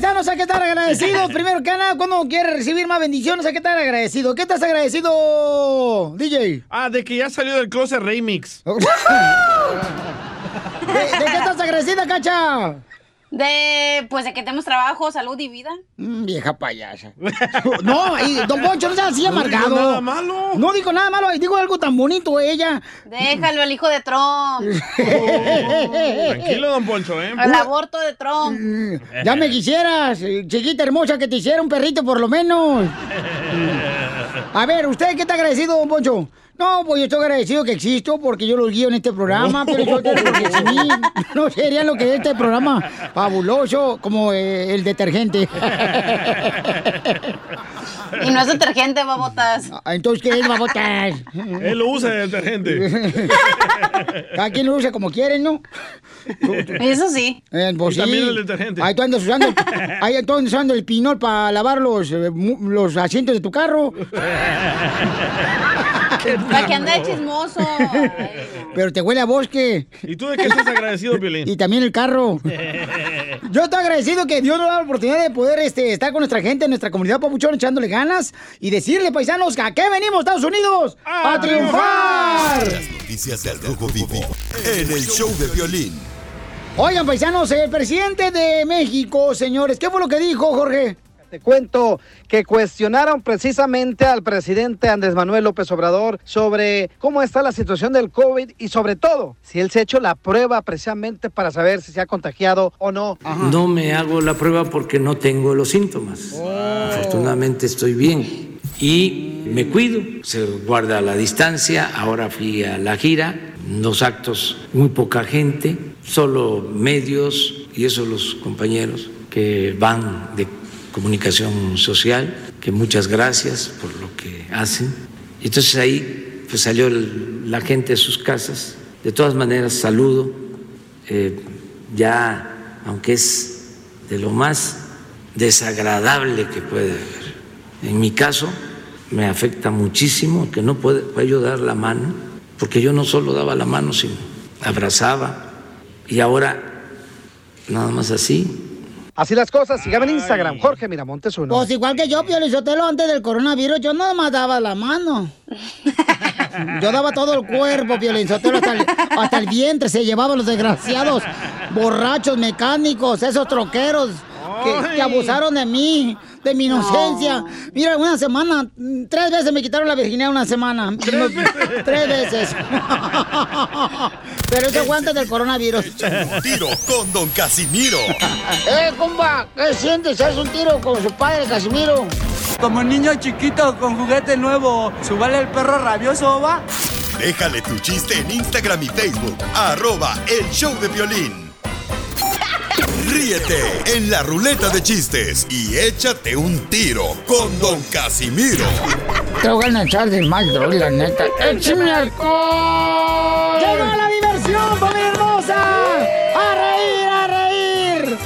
Paisanos, hay que estar agradecidos. Primero que nada, cuando quiere recibir más bendiciones, hay que estar agradecido. ¿Qué estás agradecido, DJ? Ah, de que ya salió del closet remix. ¿De, de qué estás agradecida, cacha? De, pues, de que tenemos trabajo, salud y vida. Mm, vieja payasa. No, y don Poncho, no sea así No digo amargado. nada malo. No digo nada malo, digo algo tan bonito ella. Déjalo, el hijo de Trump. Tranquilo, don Poncho, ¿eh? El aborto de Trump. Ya me quisieras, eh, chiquita hermosa, que te hiciera un perrito por lo menos. A ver, ¿usted qué está agradecido, don Poncho? No, pues yo estoy agradecido que existo porque yo los guío en este programa, pero yo te- porque sin mí no sería lo que es este programa fabuloso como eh, el detergente. Y no es detergente, babotas. Ah, Entonces, ¿qué es, babotas? Él lo usa de detergente. Cada quien lo usa como quiere, ¿no? Eso sí. Eh, pues Y también sí. el detergente. Ahí tú andas usando, ahí tú andas usando el pinol para lavar los, eh, los asientos de tu carro. Para que ande de chismoso. Pero te huele a bosque. ¿Y tú de qué estás agradecido, Piolín? Y también el carro. Yo estoy agradecido que Dios nos da la oportunidad de poder este, estar con nuestra gente, nuestra comunidad papuchón, echándole ganas y decirle, paisanos, que a qué venimos, Estados Unidos, a, triunfar. Las noticias del Rojo Vivo en el show de violín. Oigan, paisanos, el presidente de México, señores, ¿qué fue lo que dijo, Jorge? Te cuento que cuestionaron precisamente al presidente Andrés Manuel López Obrador sobre cómo está la situación del COVID y sobre todo si él se ha hecho la prueba precisamente para saber si se ha contagiado o no. No me hago la prueba porque no tengo los síntomas. Afortunadamente estoy bien y me cuido, se guarda la distancia. Ahora fui a la gira, dos actos, muy poca gente, solo medios y eso los compañeros que van de comunicación social, que muchas gracias por lo que hacen. Y Entonces ahí pues salió la gente de sus casas. De todas maneras, saludo. eh, ya, aunque es de lo más desagradable que puede haber. En mi caso, me afecta muchísimo que no puede, pueda yo dar la mano, porque yo no solo daba la mano, sino abrazaba. Y ahora, nada más así, Así las cosas, sígame en Instagram, Jorge Miramontes uno. Pues igual que yo, Pio Lizotelo, antes del coronavirus, yo nada más daba la mano. Yo daba todo el cuerpo, Pio Lizotelo, hasta el, hasta el vientre se llevaban los desgraciados borrachos mecánicos, esos troqueros que, que abusaron de mí, de mi inocencia. Mira, una semana, tres veces me quitaron la virginidad una semana. Tres veces. Tres veces. Pero eso antes del coronavirus. Un tiro con Don Casimiro. ¡Eh, compa! ¿Qué sientes? ¿Haz un tiro con su padre, Casimiro? Como niño chiquito con juguete nuevo, ¿subale el perro rabioso, va? Déjale tu chiste en Instagram y Facebook, arroba el show de violín. Ríete en la ruleta de chistes y échate un tiro con Don Casimiro. Te voy a echar de mal, la neta. ¡Échame alcohol! ¡Llegó la diversión, familia hermosa! ¡A reír, a reír!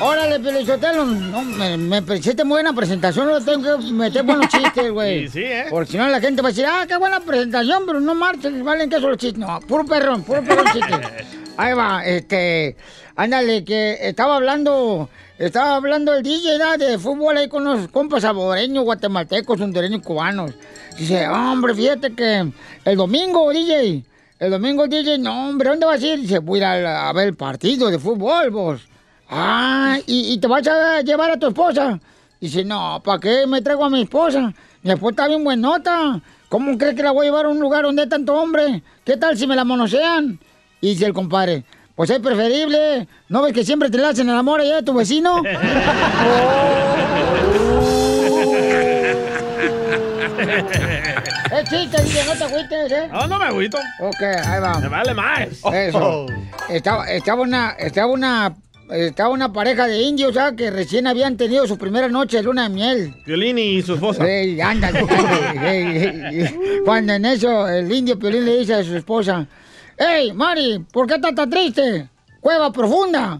Órale, Pelichotelo, no, me, me muy buena presentación, no tengo que meter buenos chistes, güey. Sí, sí, ¿eh? Porque si no la gente va a decir, ah, qué buena presentación, pero no marchen, valen que son los chistes. No, puro perrón, puro perrón chiste. Ahí va, este ándale, que estaba hablando, estaba hablando el DJ ¿da? de fútbol ahí con los compas saboreños, guatemaltecos, hondureños, cubanos. Dice, hombre, fíjate que el domingo, DJ, el domingo, DJ, no, hombre, ¿dónde vas a ir? Dice, voy a ir a, ver el partido de fútbol, vos. Ah, ¿y, te vas a llevar a tu esposa? Dice, no, ¿para qué me traigo a mi esposa? Mi esposa está bien buenota. ¿Cómo crees que la voy a llevar a un lugar donde hay tanto hombre? ¿Qué tal si me la monosean? Dice el compadre, pues es preferible. ¿No ves que siempre te le hacen el amor allá de tu vecino? Es chiste, DJ, no te agüites, ¿eh? No, no me agüito. Ok, ahí va. Me vale más. Eso. Estaba, estaba una, estaba una, estaba una pareja de indios, ¿sabes? Que recién habían tenido su primera noche de luna de miel. Violín y su esposa. Ey, ándale, ándale, ey, ey, ey. Cuando en eso el indio Piolín le dice a su esposa, ¡Ey, Mari, ¿por qué estás tan triste? Cueva profunda.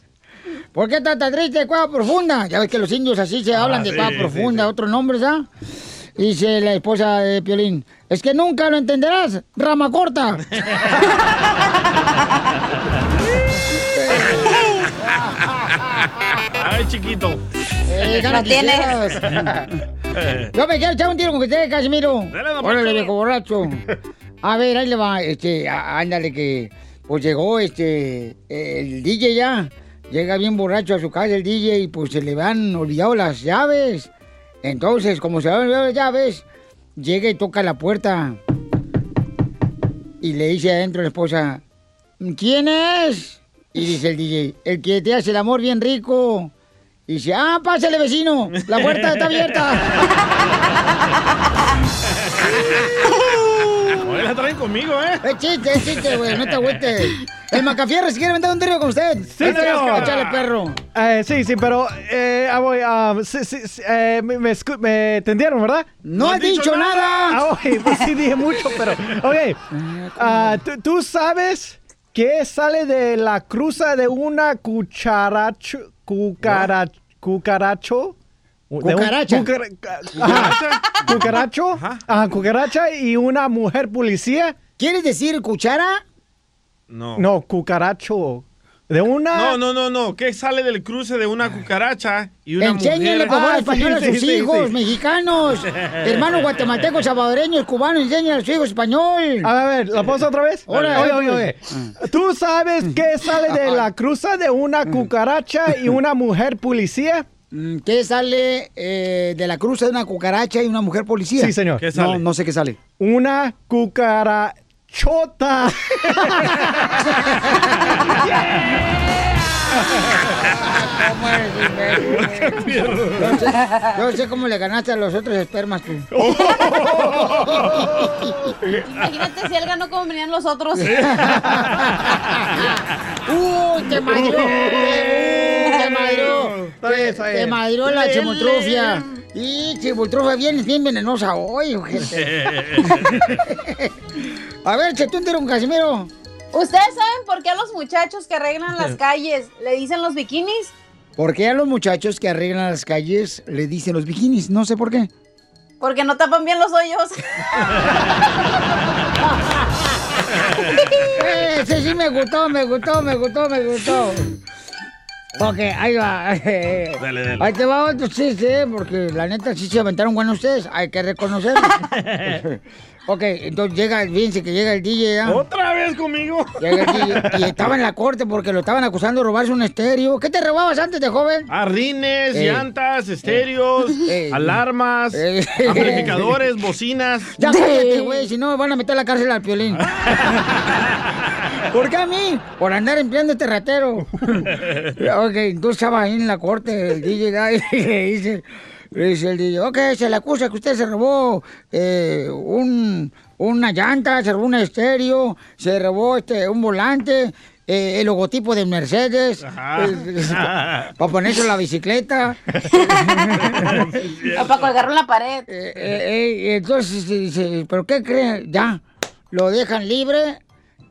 ¿Por qué estás tan triste? Cueva profunda. Ya ves que los indios así se hablan de sí, cueva sí, profunda, otros nombres, ¿ah? Dice la esposa de Piolín, es que nunca lo entenderás, rama corta. Ay, chiquito. Eh, No tienes. Yo me quiero echar un tiro con usted, Casimiro. Dale, Órale, viejo borracho. A ver, ahí le va, este, ándale que, pues llegó, este, el DJ ya, llega bien borracho a su casa el DJ y pues se le han olvidado las llaves. Entonces, como se le han olvidado las llaves, llega y toca la puerta y le dice adentro a la esposa, ¿quién es? Y dice el DJ, el que te hace el amor bien rico. Y dice, ah, pásale vecino, la puerta está abierta. La traen conmigo, ¿eh? Es chiste, es chiste, güey, no te agüites. El Macafierre, si quiere vender un trío con usted. Sí, señor. Échale, perro. Eh, sí, sí, pero eh, ah, voy, ah, sí, sí, sí, eh, me, me escu- me entendieron, ¿verdad? No, has dicho, nada. Ah, ok, pues sí dije mucho, pero... Ok, ah, ¿tú, tú sabes qué sale de la cruza de una cucharacho... Cucara, cucaracho? Un- Cucaracha. cucara- ajá, cucaracho. Ajá, cucaracha y una mujer policía. ¿Quieres decir cuchara? No. No, cucaracho. De una... No, no, no, no. ¿Qué sale del cruce de una cucaracha y una Enséñale, mujer? por favor, Ah, español a sí, sus sí, hijos, sí. mexicanos, hermanos guatemaltecos, salvadoreños, cubanos, enséñale a sus hijos español. A ver, ¿la pausa otra vez? Ahora, oye, oye, oye. ¿Tú sabes qué sale de la cruza de una cucaracha y una mujer policía? Mm, ¿Qué sale eh, de la cruza de una cucaracha y una mujer policía? Sí, señor. ¿Qué sale? No, no sé qué sale. Una cucarachota. ¿Cómo eres? Yo sé, yo sé cómo le ganaste a los otros espermas tú. Imagínate si él ganó como venían los otros. ¡Uy, te madrió! ¡Te madrió! Te madrió la chimotrufia. Y chimotrufia bien, bien venenosa hoy, ojete. A ver, che, tú un tiro con Casimiro. ¿Ustedes saben por qué a los muchachos que arreglan las calles le dicen los bikinis? ¿Por qué a los muchachos que arreglan las calles le dicen los bikinis? No sé por qué. Porque no tapan bien los hoyos. Ese sí me gustó, me gustó, me gustó, me gustó. Ok, ahí va. Dale, dale. Ahí te va otro chiste, porque la neta sí se aventaron buenos ustedes, hay que reconocerlo. ok, entonces llega, fíjense que llega el DJ, ¿ya? ¿Otra vez conmigo? Llega el DJ, y estaba en la corte porque lo estaban acusando de robarse un estéreo. ¿Qué te robabas antes de joven? Ah, rines, Eh. llantas, estéreos, Eh. alarmas, Eh. amplificadores, bocinas. Ya cállate, güey, si no me van a meter a la cárcel al piolín. ¿Por qué a mí? Por andar empleando este ratero. ok, entonces estaba ahí en la corte, el DJ y le dice, dice el DJ, ok, se le acusa que usted se robó eh, un, una llanta, se robó un estéreo, se robó este, un volante, eh, el logotipo de Mercedes, Ajá. para ponerse en la bicicleta. O para colgarlo en la pared. Eh, eh, eh, entonces dice, ¿pero qué cree? Ya, lo dejan libre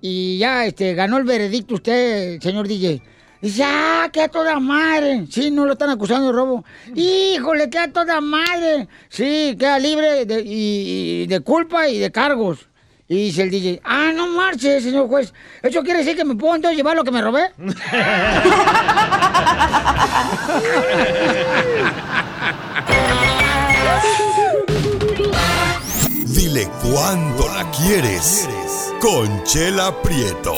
y ya este, ganó el veredicto usted, señor DJ. Dice, ah, que a toda madre. Sí, no lo están acusando de robo. Híjole, que a toda madre. Sí, queda libre de, y, y de culpa y de cargos. Y dice el DJ, ah, no marche, señor juez. ¿Eso quiere decir que me puedo entonces llevar lo que me robé? Dile cuándo la quieres. Conchela Prieto.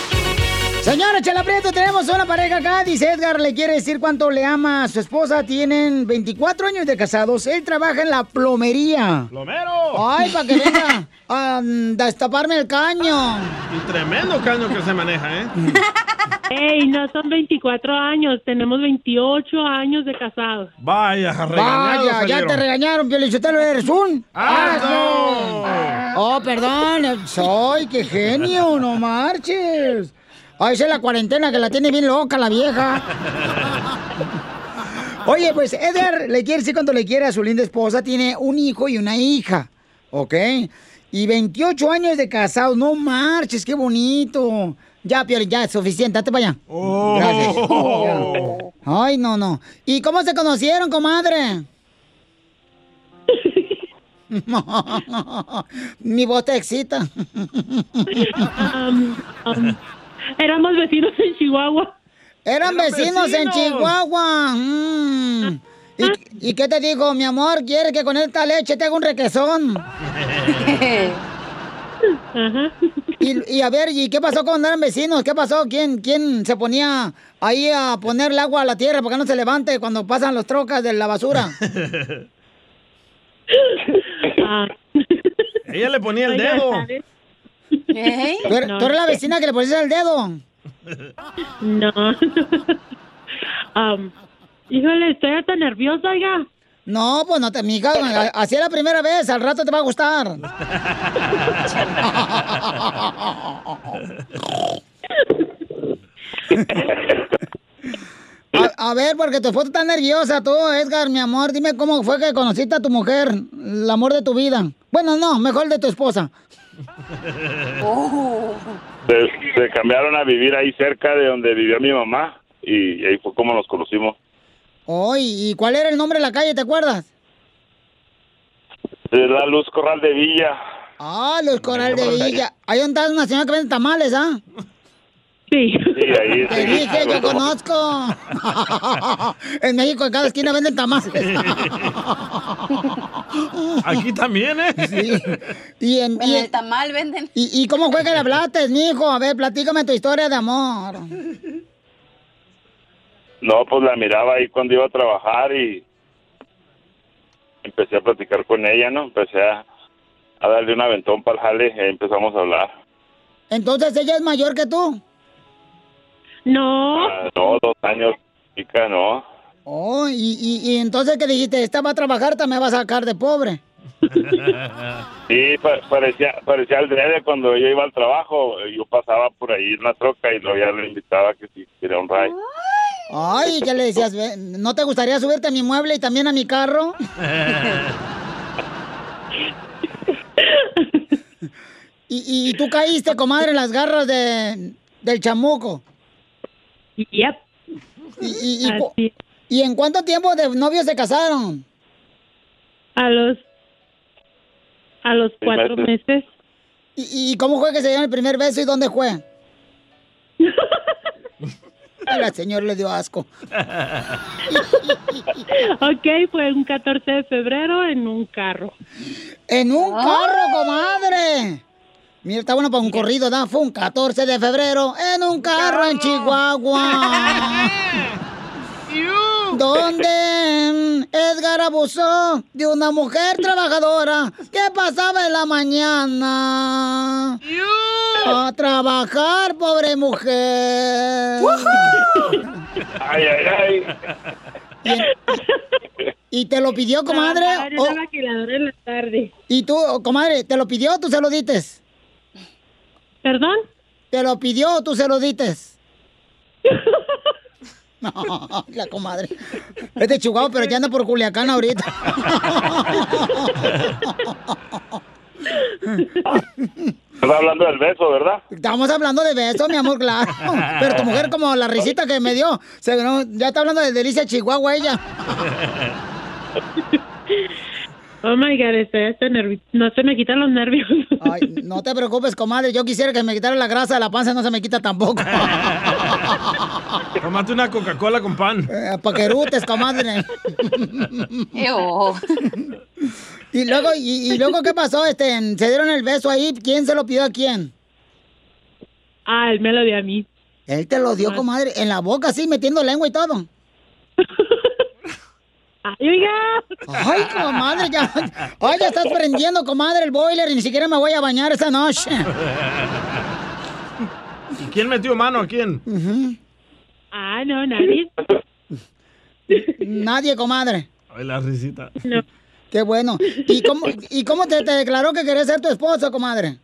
Señora Chela Prieto, tenemos una pareja acá. Dice Edgar, le quiere decir cuánto le ama a su esposa. Tienen 24 años de casados. Él trabaja en la plomería. ¡Plomero! Ay, para que venga a mm, destaparme el caño. Y tremendo caño que se maneja, ¿eh? Ey, no son 24 años, tenemos 28 años de casados. Vaya, regañado Vaya, ya te regañaron, Piolichotelo, eres un ¡Asno! Oh, perdón, soy, qué genio, no marches. Ay, esa es la cuarentena que la tiene bien loca la vieja. Oye, pues Edgar le quiere decir cuando le quiere a su linda esposa, tiene un hijo y una hija, ¿ok? Y 28 años de casados, no marches, qué bonito. Ya, Piolín, ya es suficiente, date para allá. Gracias. Ya. Ay, no, no. ¿Y cómo se conocieron, comadre? Mi voz te excita. Um, um, éramos vecinos en Chihuahua. Eran vecinos, en Chihuahua. Mm. ¿Y, y qué te digo, mi amor? ¿Quieres que con esta leche te haga un requesón? Y, y a ver, ¿y qué pasó cuando eran vecinos? ¿Qué pasó? ¿Quién, ¿Quién se ponía ahí a poner el agua a la tierra para que no se levante cuando pasan los trocas de la basura? Ella le ponía el Oiga, dedo. ¿Tú, eres, tú eres la vecina que le pones el dedo? No. Um, híjole, estoy tan nerviosa, oiga. No, pues no te, mija, así es la primera vez, al rato te va a gustar. A, a ver, porque tu foto está nerviosa, tú, Edgar, mi amor. Dime cómo fue que conociste a tu mujer, el amor de tu vida. Bueno, no, mejor el de tu esposa. Se, se cambiaron a vivir ahí cerca de donde vivía mi mamá y ahí fue como nos conocimos. Oh, ¿y y cuál era el nombre de la calle, te acuerdas? Es la Luz Corral de Villa. Ah, los Coral de Villa. Ahí donde está una señora que vende tamales, ¿ah? Sí. Sí, ahí. Te dije, yo conozco. en México, en cada esquina venden tamales. Aquí también, ¿eh? Sí. Y en, En y, el tamal venden. y, y cómo fue que le hablaste, mijo? A ver, platícame tu historia de amor. No, pues la miraba ahí cuando iba a trabajar y empecé a platicar con ella, ¿no? Empecé a, a darle un aventón para el jale y empezamos a hablar. Entonces, ¿ella es mayor que tú? No. Ah, no, dos años, chica, no. Oh, y, y, y entonces que dijiste, esta va a trabajar, te me va a sacar de pobre. Sí, pa- parecía, parecía al drede cuando yo iba al trabajo. Yo pasaba por ahí en la troca y luego ya le invitaba que si quería un ride. Ay, ¿qué le decías? ¿No te gustaría subirte a mi mueble y también a mi carro? y, y tú caíste, comadre, en las garras de, del chamuco. Yep. ¿Y, y, y, cu- ¿y en cuánto tiempo de novios se casaron? A los a los cuatro meses. ¿Y, y cómo fue que se dieron el primer beso y dónde fue? La señor le dio asco. ok, fue un 14 de febrero en un carro. En un carro, comadre. Mira, está bueno para un corrido, ¿da? Fue un 14 de febrero en un carro en Chihuahua. Donde Edgar abusó de una mujer trabajadora que pasaba en la mañana a trabajar, pobre mujer. Ay, ay, ay. ¿Y te lo pidió, comadre? En o- en la tarde. ¿Y tú, comadre, te lo pidió o tú se lo dites? ¿Perdón? ¿Te lo pidió o tú se lo dites? No, la comadre. Es de Chihuahua, pero ya anda por Culiacán ahorita. Estás hablando del beso, ¿verdad? Estamos hablando de besos, mi amor, claro. Pero tu mujer, como la risita que me dio, se- no, ya está hablando de delicia Chihuahua ella. Oh my god, estoy hasta. No se me quitan los nervios. Ay, no te preocupes, comadre. Yo quisiera que me quitara la grasa de la panza, no se me quita tampoco. Tómate una Coca-Cola con pan. Eh, Paquerutes, comadre. y luego, y, y luego, ¿qué pasó? Este, ¿Se dieron el beso ahí? ¿Quién se lo pidió a quién? Ah, él me lo dio a mí. Él te lo dio, comadre, en la boca, así, metiendo lengua y todo. ¡Ay, oiga! Ay, comadre, ya. Ay, ya estás prendiendo, comadre, el boiler y ni siquiera me voy a bañar esta noche. ¿Y quién metió mano a quién? Ah, no, nadie. Nadie, comadre. Ay, la risita. Qué bueno. ¿Y cómo, y cómo te, te declaró que quería ser tu esposo, comadre?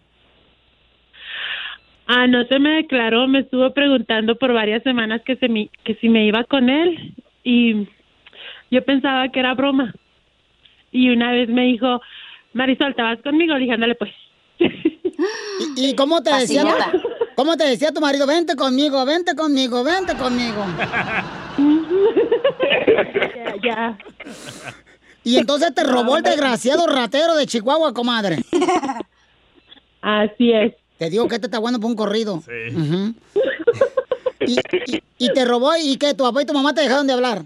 Ah, no se me declaró, me estuvo preguntando por varias semanas que, se me, que si me iba con él y yo pensaba que era broma. Y una vez me dijo, Marisol, ¿te vas conmigo? Le dije, ándale pues. ¿Y, y cómo te decía? ¿Cómo te decía tu marido? Vente conmigo, vente conmigo, vente conmigo. ya, ya. Y entonces te robó el desgraciado ratero de Chihuahua, comadre. Así es. Te digo que este está bueno por un corrido. Y, y- y te robó y que tu papá y tu mamá te dejaron de hablar.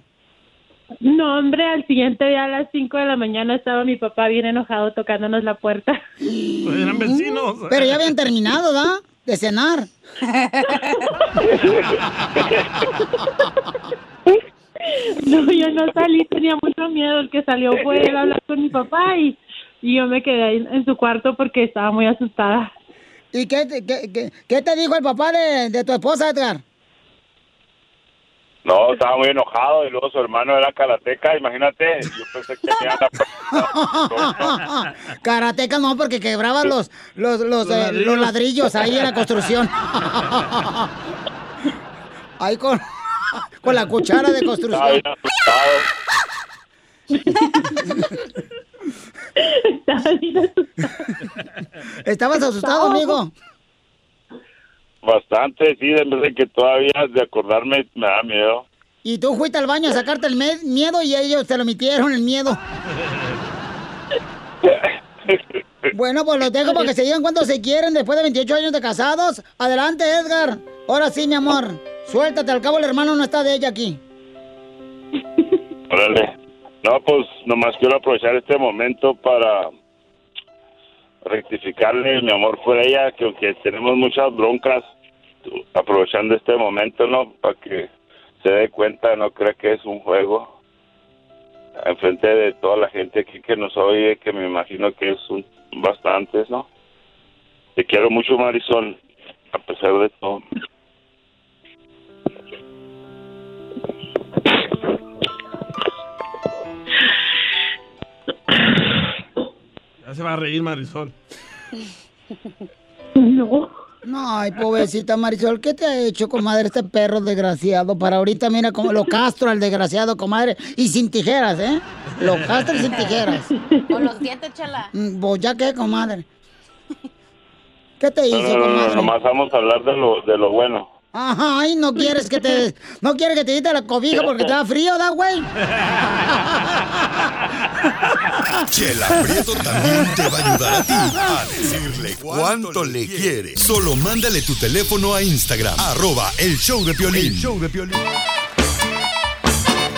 No, hombre, al siguiente día a las 5 de la mañana estaba mi papá bien enojado tocándonos la puerta. Eran vecinos. Pero ya habían terminado, ¿da? De cenar. No, yo no salí, tenía mucho miedo. El que salió fue él a hablar con mi papá y, y yo me quedé ahí en su cuarto porque estaba muy asustada. ¿Y qué, te- qué, qué- qué te dijo el papá de, de tu esposa, Edgar? No, estaba muy enojado y luego su hermano era karateca, imagínate. Yo pensé que tenía la... Karateca no, porque quebraba los, los, los, eh, los ladrillos ahí en la construcción. Ahí con, con la cuchara de Estaba construcción. bien asustado. ¿Estabas asustado, amigo? Bastante, sí, de verdad que todavía de acordarme me da miedo. Y tú fuiste al baño a sacarte el miedo y ellos te lo emitieron el miedo. Bueno, pues los dejo para que se digan cuánto se quieren después de 28 años de casados. Adelante, Edgar. Ahora sí, mi amor. Suéltate, al cabo el hermano no está de ella aquí. Órale. No, pues nomás quiero aprovechar este momento para rectificarle mi amor por ella, que aunque tenemos muchas broncas, aprovechando este momento, ¿no? Para que se dé cuenta, no cree que es un juego. Enfrente de toda la gente aquí que nos oye, que me imagino que es un, bastantes, ¿no? Te quiero mucho, Marisol, a pesar de todo. Ya se va a reír Marisol. No. Ay, pobrecita Marisol, ¿qué te ha hecho, comadre, este perro desgraciado? Para ahorita, mira, como lo castro al desgraciado, comadre. Y sin tijeras, ¿eh? Lo castro y sin tijeras. Con los dientes, chala. Mm, ¿Vos ya qué, comadre? ¿Qué te No, hizo, no, no, no, comadre? nomás vamos a hablar de lo, de lo bueno. Ajá, ay, no quieres que te... No quieres que te quite la cobija porque te da frío, ¿da, güey? Chela Prieto también te va a ayudar a ti a decirle cuánto le quiere. Solo mándale tu teléfono a Instagram, arroba el show de Piolín. show de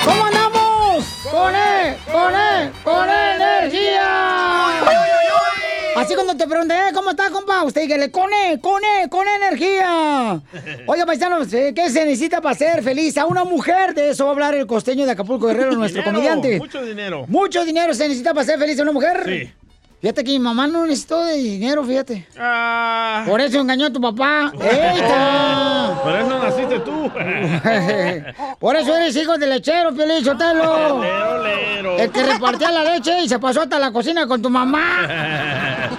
¿Cómo andamos? ¡Con él! ¡Con él! ¡Con energía! Así cuando te pregunté, "Eh, ¿cómo estás, compa? Usted dígale, con él, con con energía. Oiga, paisanos, eh, ¿qué se necesita para ser feliz a una mujer? De eso va a hablar el costeño de Acapulco Guerrero, nuestro Dinero, comediante. Mucho dinero. ¿Mucho dinero se necesita para ser feliz a una mujer? Sí. Fíjate que mi mamá no necesitó de dinero, fíjate. Ah. Por eso engañó a tu papá. ¡Eita! Por eso naciste tú. Por eso eres hijo de lechero, Piolín Sotelo. El que repartía la leche y se pasó hasta la cocina con tu mamá.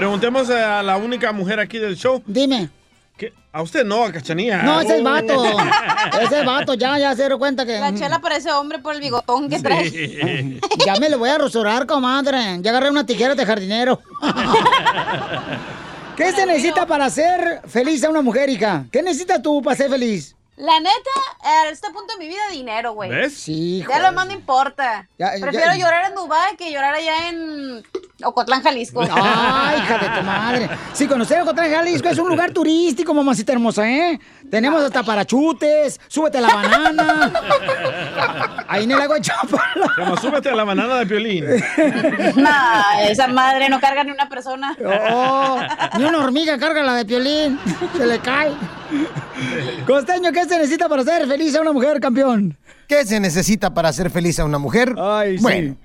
Preguntemos a la única mujer aquí del show. Dime. ¿Qué, A usted no, a Cachanía. No, ese es vato. Ese es vato, ya, ya se dio cuenta que. La chela parece hombre por el bigotón que trae. Ya me lo voy a rasurar, comadre. Ya agarré una tijera de jardinero. ¿Qué se necesita para ser feliz a una mujer, hija? ¿Qué necesitas tú para ser feliz? La neta, a este punto de mi vida, dinero, güey. ¿Ves? Sí, Ya lo más no importa. Ya, Prefiero ya- llorar en Dubái que llorar allá en Ocotlán, Jalisco. Ay, hija de tu madre. Sí, conocer Ocotlán, Jalisco es un lugar turístico, mamacita hermosa, ¿eh? Tenemos hasta parachutes, súbete a la banana. Ahí en el lago de Chapala. Como súbete a la banana de piolín. Nah, esa madre no carga ni una persona. Oh, ni una hormiga carga la de piolín. Se le cae. Costeño, ¿qué se necesita para ser feliz a una mujer, campeón? ¿Qué se necesita para ser feliz a una mujer? Bueno,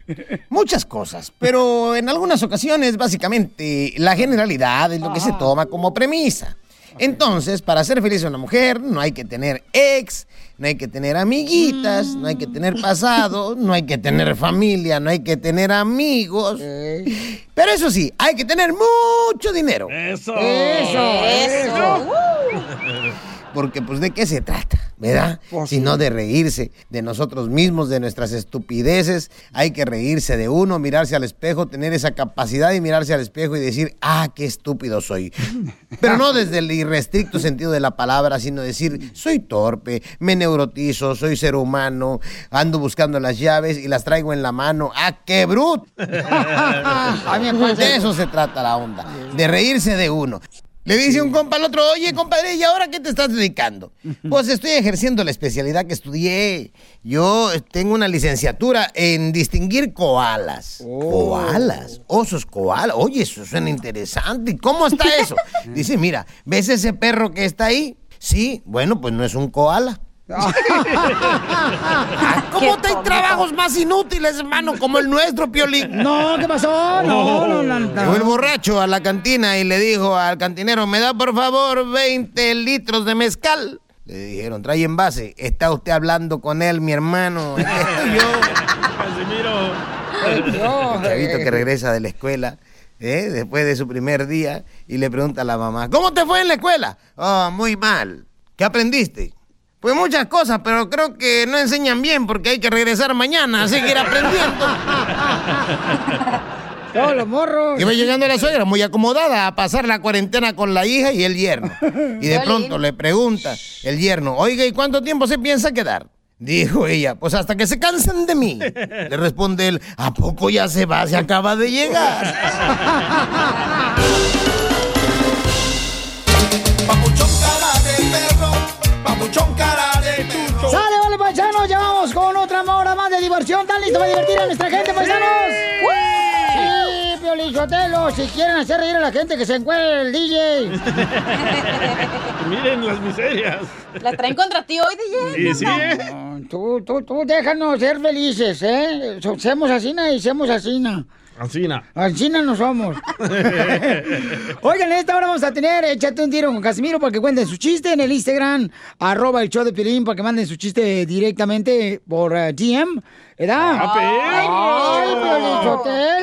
muchas cosas, pero en algunas ocasiones, básicamente, la generalidad es lo que se toma como premisa. Entonces, para ser feliz a una mujer, no hay que tener ex, no hay que tener amiguitas, no hay que tener pasado, no hay que tener familia, no hay que tener amigos. Pero eso sí, hay que tener mucho dinero. Eso. Eso. Porque pues de qué se trata, ¿verdad? Sino de reírse de nosotros mismos, de nuestras estupideces. Hay que reírse de uno, mirarse al espejo, tener esa capacidad de mirarse al espejo y decir, ah, qué estúpido soy. Pero no desde el irrestricto sentido de la palabra, sino decir, soy torpe, me neurotizo, soy ser humano, ando buscando las llaves y las traigo en la mano. ¡Ah, qué bruto! De eso se trata la onda, de reírse de uno. Le dice un compa al otro, oye, compadre, ¿y ahora qué te estás dedicando? Pues estoy ejerciendo la especialidad que estudié. Yo tengo una licenciatura en distinguir koalas. Koalas, osos koalas. Oye, eso suena interesante. ¿Y cómo está eso? Dice, mira, ¿ves ese perro que está ahí? Sí, bueno, pues no es un koala. ¿Cómo te hay trabajos más inútiles, hermano, como el nuestro, Piolín? No, ¿qué pasó? No, no, no, no. Llegó el borracho a la cantina y le dijo al cantinero, ¿me da por favor 20 litros de mezcal? Le dijeron, trae envase. Está usted hablando con él, mi hermano. Yo. El chavito que regresa de la escuela, ¿eh? después de su primer día, y le pregunta a la mamá, ¿cómo te fue en la escuela? Oh, muy mal. ¿Qué aprendiste? Pues muchas cosas, pero creo que no enseñan bien porque hay que regresar mañana a seguir aprendiendo. Todos los morros. Iba llegando la suegra muy acomodada a pasar la cuarentena con la hija y el yerno. Y de pronto le pregunta el yerno, oiga, ¿y cuánto tiempo se piensa quedar? Dijo ella, pues hasta que se cansen de mí. Le responde él, ¿a poco ya se va? Se acaba de llegar. paisanos! Ya vamos con otra hora más de diversión. ¿Están listos para divertir a nuestra gente, paisanos? Sí, Piolín Sotelo, si quieren hacer reír a la gente, que se encuentre el DJ. Miren las miserias. La traen contra ti hoy, DJ. Sí, sí, ¿eh? No, Tú, tú, tú, déjanos ser felices, ¿eh? Semos asina y semos asina. Ancina. Asina no somos. Oigan, en esta hora vamos a tener Échate un tiro con Casimiro para que cuenten su chiste en el Instagram, arroba el show de Piolín, para que manden su chiste directamente por eh, DM, ¿verdad? ¡Ah, perro! ¡Ay!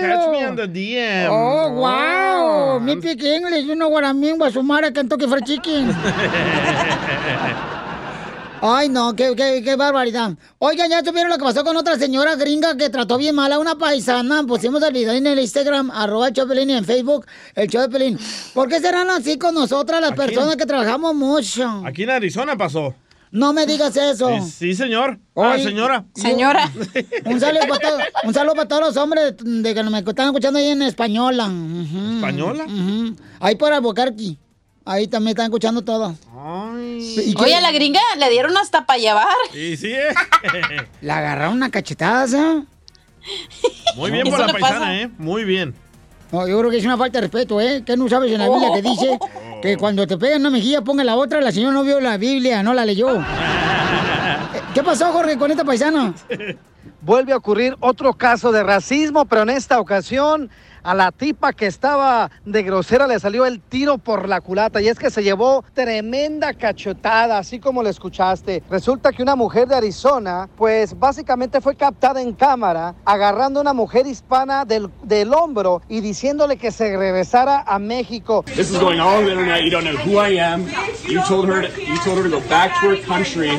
Catch me on the DM. Oh, wow! Me speak English, you know what I mean, Guasumara, Kentucky Fried Chicken. Ay, no, qué, qué, qué barbaridad. Oigan, ya supieron lo que pasó con otra señora gringa que trató bien mal a una paisana. Pusimos el video en el Instagram, arroba el Chopelín y en Facebook, el show de Pelín. ¿Por qué serán así con nosotras las personas que trabajamos mucho? Aquí en Arizona pasó. No me digas eso. Sí, sí, señor. Ah, Oye, señora. Señora. Un saludo, para todos, un saludo para todos los hombres de que me están escuchando ahí en Española. ¿Española? ujú. Ahí por Albuquerque. Ahí también están escuchando todo. Oye, a la gringa le dieron hasta para llevar. Sí, sí, ¿eh? Le agarraron una cachetada, ¿sí? Muy bien por ¿Eso la paisana, pasa? ¿eh? Muy bien. No, yo creo que es una falta de respeto, ¿eh? Que no sabes en la Biblia que dice que cuando te pegan una mejilla ponga la otra. La señora no vio la Biblia, no la leyó. ¿Qué pasó, Jorge, con esta paisana? Vuelve a ocurrir otro caso de racismo, pero en esta ocasión a la tipa que estaba de grosera le salió el tiro por la culata y es que se llevó tremenda cachetada, así como lo escuchaste. Resulta que una mujer de Arizona, pues básicamente fue captada en cámara agarrando a una mujer hispana del, del hombro y diciéndole que se regresara a México. This is going all over the internet. You don't know who I am. You told her. To, you told her to go back to her country.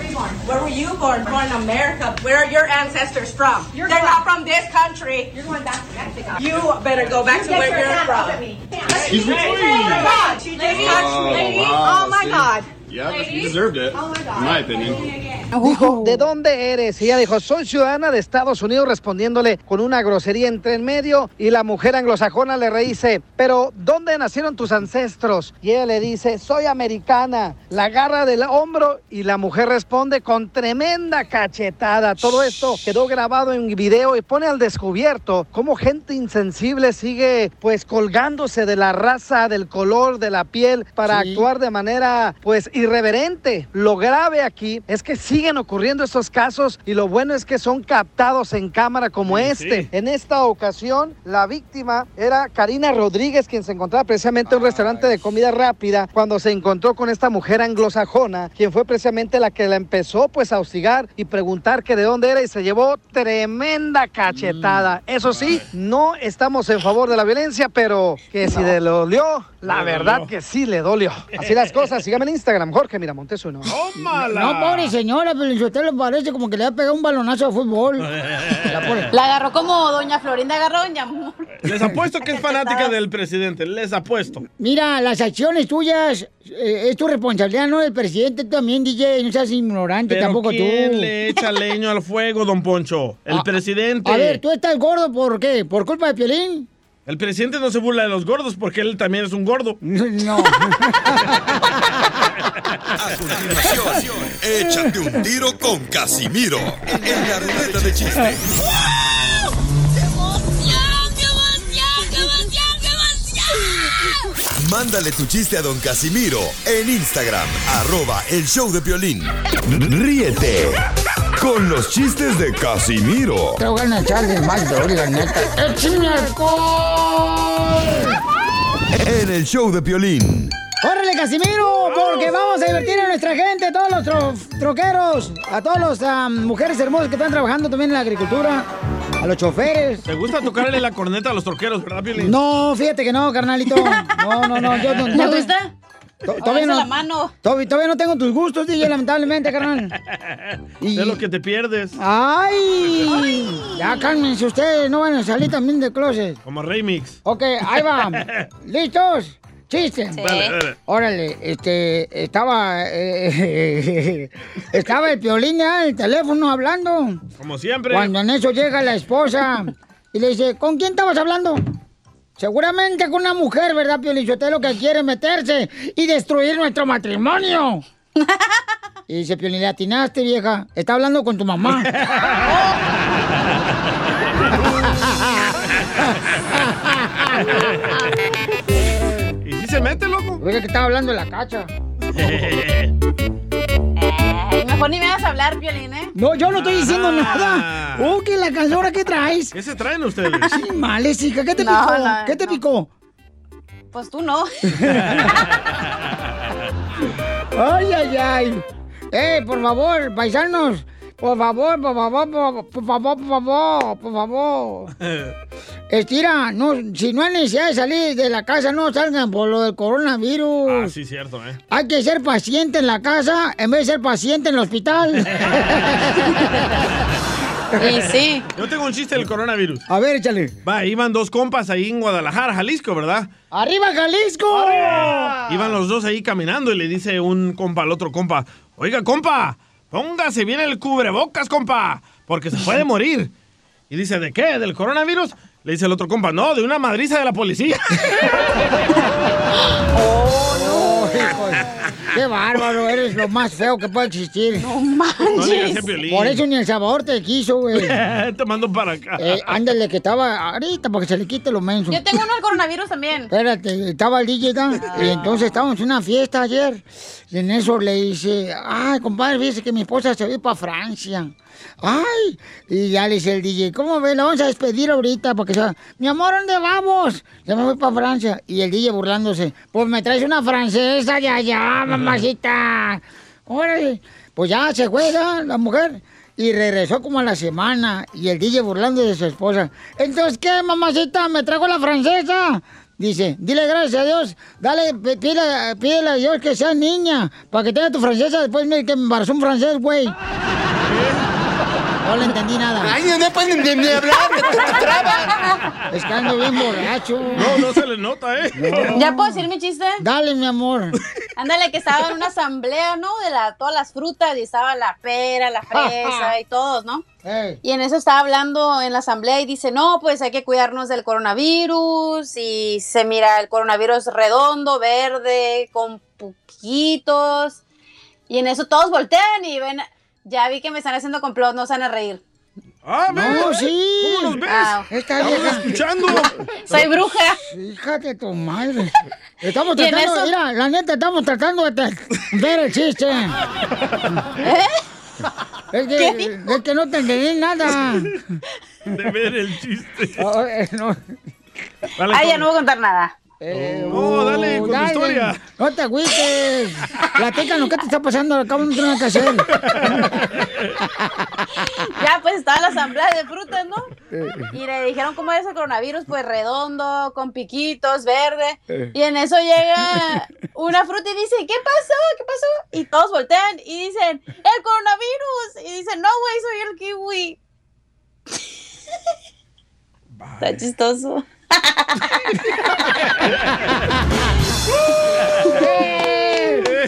Where were you born? Where were you born? Where were you born? Born in America. Where are your ancestors from? They're not from this country. You're going back to Mexico. You better go back to where you're from. Excuse me? Oh my God. You just touched me. wow, Oh my see? God. Yeah, but you deserved it. In my opinion. Dijo, ¿de dónde eres? Y ella dijo, soy ciudadana de Estados Unidos, respondiéndole con una grosería entre en medio. Y la mujer anglosajona le dice, pero ¿dónde nacieron tus ancestros? Y ella le dice, soy americana. La agarra del hombro y la mujer responde con tremenda cachetada. Todo esto quedó grabado en video y pone al descubierto cómo gente insensible sigue pues colgándose de la raza, del color, de la piel para Sí. actuar de manera pues irreverente. Lo grave aquí es que siguen ocurriendo estos casos y lo bueno es que son captados en cámara como este. En esta ocasión la víctima era Karina Rodríguez quien se encontraba precisamente en un restaurante de comida rápida cuando se encontró con esta mujer anglosajona quien fue precisamente la que la empezó pues a hostigar y preguntar que de dónde era y se llevó tremenda cachetada. Eso sí, no estamos en favor de la violencia, pero que si le dolió, la verdad que sí le dolió. Así las cosas. Sígame en Instagram, Jorge Miramontes uno. No, pobre señora, pero usted le parece como que le ha pegado un balonazo de fútbol. La pobre- La agarró como doña Florinda agarró doña Amor. Les apuesto que es fanática del presidente. Les apuesto. Mira, las acciones tuyas eh, es tu responsabilidad, no del presidente tú también, DJ. No seas ignorante Pero tampoco ¿quién tú. le echa leño al fuego, don Poncho? El Ah, presidente. A ver, ¿tú estás gordo por qué? ¿Por culpa de Piolín? El presidente no se burla de los gordos porque él también es un gordo. No. A continuación, échate un tiro con Casimiro en la ruleta de chiste. Mándale tu chiste a don Casimiro en Instagram, arroba el show de violín. Ríete con los chistes de Casimiro Te voy a echar de mal, bro, la neta. ¡Échame alcohol! en el show de violín. ¡Órale, Casimiro! Porque vamos a divertir a nuestra gente, a todos los tro- troqueros, a todas las mujeres hermosas que están trabajando también en la agricultura, a los choferes. ¿Te gusta tocarle la corneta a los troqueros, verdad, Piolín? No, fíjate que no, carnalito. No, no, no. Yo no, ¿Te no- gusta? To- Todavía no, la mano. Todavía, todavía no tengo tus gustos, DJ, lamentablemente, carnal. Y- De lo que te pierdes. ¡Ay! Ya cálmense ustedes, no van a salir también de closet. Como remix. Ok, ahí va. ¿Listos? Chiste. Sí. Dale, dale. Órale, este, estaba, eh, estaba el piolín ya en el teléfono hablando. Como siempre. Cuando en eso llega la esposa y le dice, ¿con quién estabas hablando? Seguramente con una mujer, ¿verdad, Piolín? lo que quiere meterse y destruir nuestro matrimonio. Y dice, Piolín, le atinaste, vieja. Está hablando con tu mamá. ¿Y si se mete, loco? Oiga, que estaba hablando de la cacha. Mejor ni me vas a hablar, Violín, ¿eh? No, yo no estoy diciendo Ah. nada. Oh, que la canción que traes. ¿Qué se traen ustedes? Sí, males, hija. ¿Qué te No, picó? ¿Qué te no. picó? Pues tú no. Ay, ay, ay. Eh, por favor, paisanos. Por favor, por favor, por, por favor, por favor, por favor. Estira, no, si no hay necesidad de salir de la casa, no salgan por lo del coronavirus. Ah, sí, cierto, ¿eh? Hay que ser paciente en la casa en vez de ser paciente en el hospital. Y sí. Yo tengo un chiste del coronavirus. A ver, échale. Va, iban dos compas ahí en Guadalajara, Jalisco, ¿verdad? ¡Arriba, Jalisco! Iban los dos ahí caminando y le dice un compa al otro compa, oiga, compa, póngase bien el cubrebocas, compa, porque se puede morir. Y dice, ¿de qué? ¿Del coronavirus? Le dice el otro compa, no, de una madriza de la policía. Oh, no. Qué bárbaro, eres lo más feo que puede existir. No Piolín. Por eso ni el sabor te quiso, güey. Te mando para acá. Eh, ándale, que estaba ahorita para que se le quite lo menso. Yo tengo uno del coronavirus también. Espérate, estaba el DJ, ¿no? y entonces estábamos en una fiesta ayer. Y en eso le dice, ay, compadre, dice que mi esposa se va para Francia. Ay, y ya le dice el DJ, ¿cómo ves? La vamos a despedir ahorita porque se va. Mi amor, ¿dónde vamos? Ya me voy para Francia. Y el DJ burlándose, pues me traes una francesa de allá, mamacita. Órale. Pues ya se juega la mujer. Y regresó como a la semana. Y el DJ burlando de su esposa. Entonces, ¿qué, mamacita? ¿Me trajo la francesa? Dice, dile gracias a Dios, dale, pídele a Dios que sea niña, para que tenga tu francesa, después mire que me embarazó un francés, güey. No le entendí nada. Ay, no puedes ni, ni hablar, te, te trabas. Es que ando bien borracho. No, no se le nota, ¿eh? ¿Ya puedo decir mi chiste? Dale, mi amor. Ándale, que estaba en una asamblea, ¿no? De la, todas las frutas, y estaba la pera, la fresa y todos, ¿no? Y en eso estaba hablando en la asamblea y dice, no, pues hay que cuidarnos del coronavirus y se mira el coronavirus redondo, verde, con poquitos. Y en eso todos voltean y ven, ya vi que me están haciendo complot, no se van a reír. Ah, No, sí. ¿Cómo nos ves? Ah. Esta Estamos vieja- escuchando. Soy bruja. Híjate de tu madre. Estamos tratando, eso- mira, la neta, estamos tratando de ver el chiste. ¿Eh? Es que, es que no te entendí nada. De ver el chiste. Oh, eh, no. Dale, Ah, ya no voy a contar nada. No, dale, con tu dale. historia. No te agüites. Platícanos, ¿qué te está pasando? Acabo de tener que hacer. Ya, pues estaba la asamblea de frutas, ¿no? Y le dijeron cómo es el coronavirus, pues redondo, con piquitos, verde. Eh. Y en eso llega una fruta y dice, ¿qué pasó? ¿Qué pasó? Y todos voltean y dicen, ¡el coronavirus! Y dicen, no, güey, soy el kiwi. Está chistoso.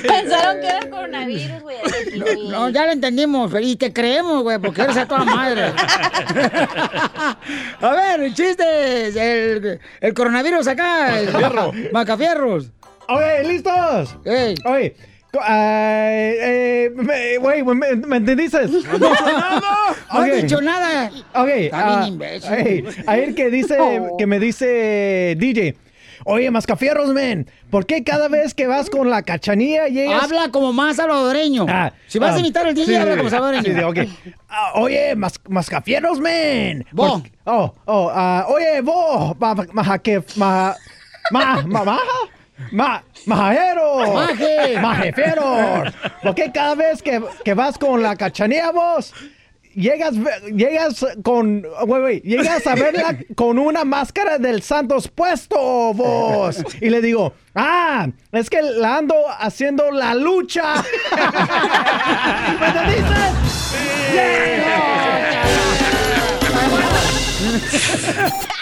Pensaron que era el coronavirus, güey. kiwi. No, ya lo entendimos, y te creemos, güey, porque eres a toda madre. a ver, chistes. El, el coronavirus acá. el- Macafierro. Macafierros. ¿listos? Oye, ah, eh, me- güey, ¿me, me entendiste? No No has dicho nada. Ok, Está bien ah, imbécil. ey, ayer que dice, Oh. que me dice DJ, oye, mascafierros, men, ¿por qué cada vez que vas con la cachanilla llegas... Habla como más salvadoreño. si vas a imitar al DJ, sí, habla como salvadoreño. sí. Ah, oye, mas, mascafierros, men. Vos. ¿por- Oh, oh, ah, oye, vos, ma, ma, que, ma, ma, ma, maja, ma, majeros, Maje. majeferos. ¿Por qué cada vez que, que vas con la cachanilla, vos, llegas, llegas con, güey, güey, llegas a verla con una máscara del Santos puesto, vos? Y le digo, ah, es que la ando haciendo la lucha. ¿Me entendiste?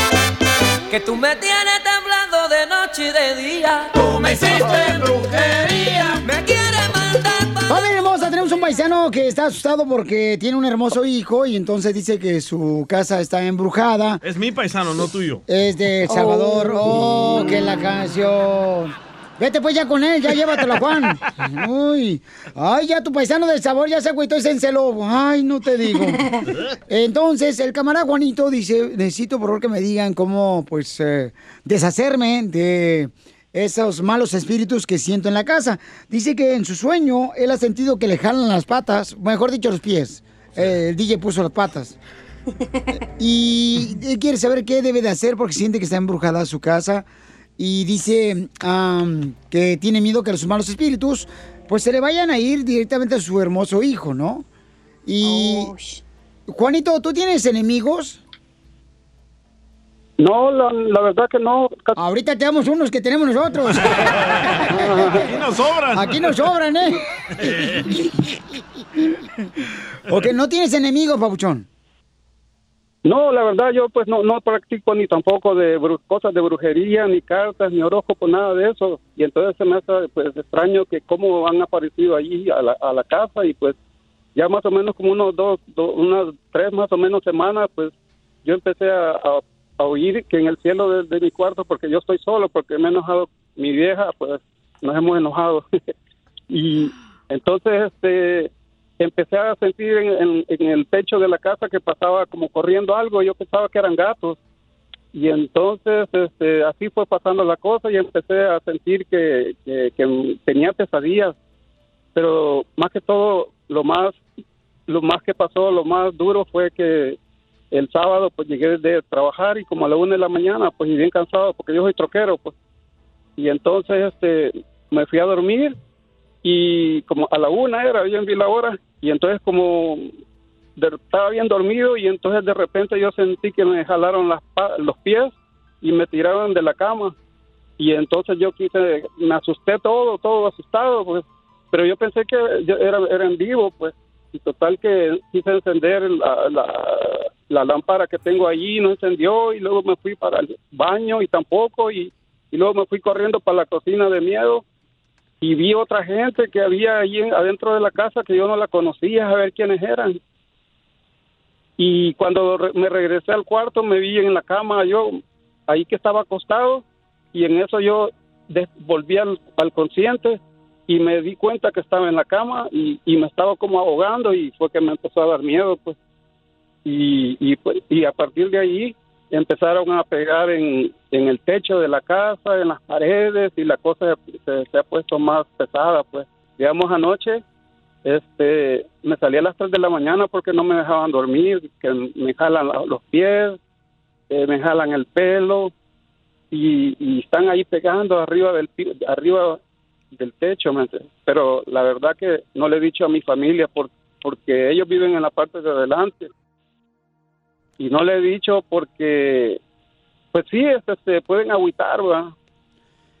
Que tú me tienes temblando de noche y de día. Tú me hiciste brujería. Me quieres mandar Familia hermosa, tenemos un paisano que está asustado porque tiene un hermoso hijo y entonces dice que su casa está embrujada. Es mi paisano, no tuyo. Es de El Salvador. Oh, que la canción. Vete pues ya con él, ya llévatelo, Juan. Uy. Ay, ya tu paisano del sabor ya se agüitó y se enceló. Ay, no te digo. Entonces, el camarada Juanito dice, necesito por favor que me digan cómo, pues, eh, deshacerme de esos malos espíritus que siento en la casa. Dice que en su sueño él ha sentido que le jalan las patas, mejor dicho, los pies. Eh, el DJ puso las patas. Y él quiere saber qué debe de hacer porque siente que está embrujada su casa. Y dice que tiene miedo que los malos espíritus pues se le vayan a ir directamente a su hermoso hijo, ¿no? Y, Juanito, ¿tú tienes enemigos? No, la, la verdad que no. Ahorita te damos unos que tenemos nosotros. Aquí nos sobran. Aquí nos sobran, ¿eh? ok, ¿no tienes enemigos, Pabuchón? No, la verdad yo pues no, no practico ni tampoco de cosas de brujería, ni cartas, ni horóscopo, nada de eso. Y entonces se me hace pues extraño que cómo han aparecido allí a la, a la casa y pues ya más o menos como unos dos, do- unas tres más o menos semanas pues yo empecé a, a- a oír que en el cielo de, de mi cuarto, porque yo estoy solo, porque me he enojado mi vieja, pues nos hemos enojado. y entonces este empecé a sentir en, el techo de la casa que pasaba como corriendo algo, yo pensaba que eran gatos. Y entonces este, así fue pasando la cosa y empecé a sentir que, tenía pesadillas. Pero más que todo, lo más, lo más que pasó, lo más duro fue que el sábado pues llegué de trabajar y como a la una de la mañana pues bien cansado porque yo soy troquero pues y entonces este me fui a dormir y como a la una era bien vi la hora y entonces como estaba bien dormido y entonces de repente yo sentí que me jalaron las los pies y me tiraron de la cama. Y entonces yo quise me asusté todo todo asustado pues. Pero yo pensé que yo era, era en vivo pues. Y total que quise encender la, la, la lámpara que tengo allí no encendió y luego me fui para el baño y tampoco y, y luego me fui corriendo para la cocina de miedo y vi otra gente que había en- adentro de la casa que yo no la conocía a ver quiénes eran. Y cuando me regresé al cuarto me vi en la cama yo ahí que estaba acostado y en eso yo volví al, consciente y me di cuenta que estaba en la cama y, me estaba como ahogando y fue que me empezó a dar miedo pues. Y, y, pues, y a partir de ahí empezaron a pegar en, en el techo de la casa, en las paredes y la cosa se, ha puesto más pesada pues. Digamos anoche este me salí a las 3 de la mañana porque no me dejaban dormir que me jalan la- los pies eh, me jalan el pelo y, están ahí pegando arriba del arriba del techo pero la verdad que no le he dicho a mi familia por, porque ellos viven en la parte de adelante y no le he dicho porque pues sí este, se pueden agüitar ¿verdad?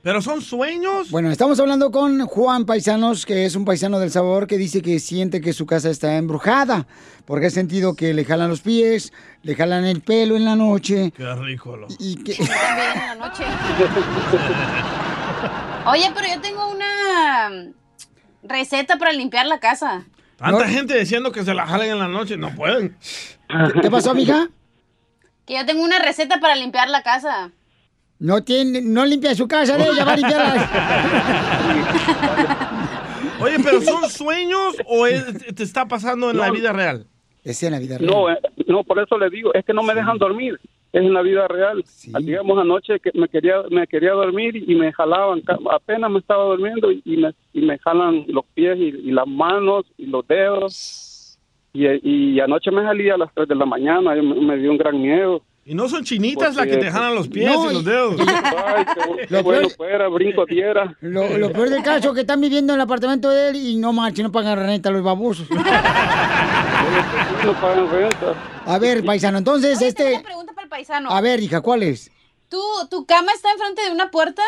¿Pero son sueños? Bueno, estamos hablando con Juan Paisanos, que es un paisano del sabor que dice que siente que su casa está embrujada, porque ha sentido que le jalan los pies, le jalan el pelo en la noche. Qué rico. Lo. Y que... También en la noche. Oye, pero yo tengo una receta para limpiar la casa. Tanta gente diciendo que se la jalen en la noche, no pueden. ¿Qué pasó, mija? Que yo tengo una receta para limpiar la casa. No tiene, no limpia su casa de ella, va a limpiar Oye, pero ¿son sueños o es- te está pasando en la vida real? Es en la vida No, eh, no, por eso le digo, es que no me dejan dormir, es en la vida real. Digamos anoche que me quería me quería dormir y me jalaban, apenas me estaba durmiendo y me, y me jalan los pies y, y las manos y los dedos. Y, y anoche me salí a las 3 de la mañana y me, me dio un gran miedo. ¿Y no son chinitas las que te jalan los pies No, y los y- dedos? Ay, qué, Lo qué bueno peor- fuera, brinco diera. Lo, lo peor del caso es que están viviendo en el apartamento de él y no manches, no pagan renta los babosos. No pagan renta. A ver, paisano, entonces Tengo este... una pregunta paisano. A ver, hija, ¿cuál es? ¿Tu, ¿Tu cama está enfrente de una puerta?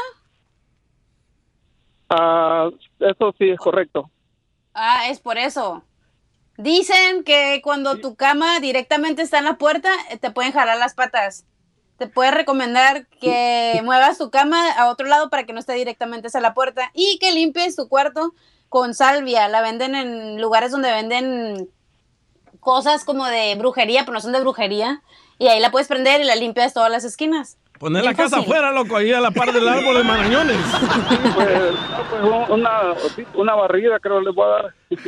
Ah, eso sí es correcto. Ah, es por eso. Dicen que cuando tu cama directamente está en la puerta, eh, te pueden jalar las patas. Te puede recomendar que muevas tu cama a otro lado para que no esté directamente hacia la puerta y que limpies tu cuarto con salvia. La venden en lugares donde venden cosas como de brujería, pero no son de brujería. Y ahí la puedes prender y la limpias todas las esquinas. Poner la casa afuera, loco, ahí a la par del árbol de marañones. Pues, pues, una, una barrida creo le voy a dar.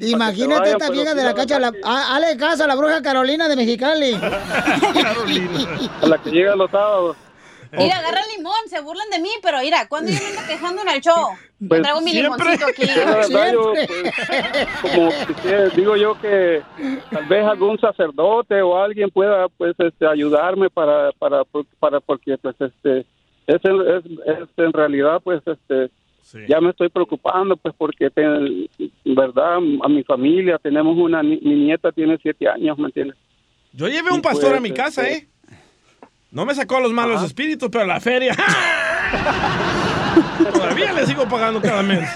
Imagínate vaya, esta pero vieja sí, de la cacha, la, a- hale caso a la bruja Carolina de Mexicali. A la que llega los sábados. Mira, agarra limón, se burlan de mí, pero mira, cuando yo me ando quejando en el show, Pues, traigo mi siempre. limoncito aquí. Verdad, yo, pues, como digo yo que tal vez algún sacerdote o alguien pueda pues este ayudarme para para para porque pues este es, en- es, es en realidad pues este ya me estoy preocupando, pues porque, te- verdad, a mi familia tenemos una, mi nieta tiene siete años, ¿me entiendes? Yo llevé un pastor pues, a mi casa, este- ¿eh? No me sacó los malos Ajá. espíritus, pero la feria. Todavía le sigo pagando cada mes.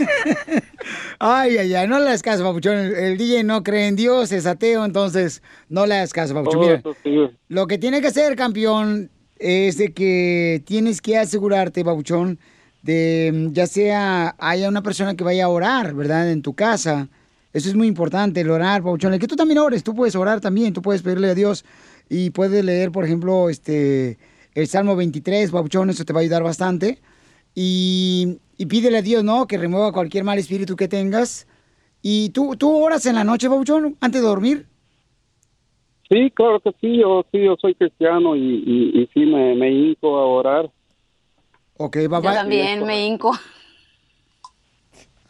Ay, ay, ay, no le hagas caso, papuchón. El, el DJ no cree en Dios, es ateo, entonces no le hagas caso, papuchón. Mira, lo que tiene que hacer, campeón, es de que tienes que asegurarte, papuchón, de mm, ya sea haya una persona que vaya a orar, ¿verdad? En tu casa. Eso es muy importante, el orar, papuchón. El que tú también ores, tú puedes orar también, tú puedes pedirle a Dios y puedes leer, por ejemplo, este el Salmo 23, papuchón, eso te va a ayudar bastante. Y, y pídele a Dios, ¿no? Que remueva cualquier mal espíritu que tengas. ¿Y tú, tú oras en la noche, papuchón, antes de dormir? Sí, claro que sí, yo sí, yo soy cristiano y, y, y sí me, me hinco a orar. Ok, Yo también me hinco.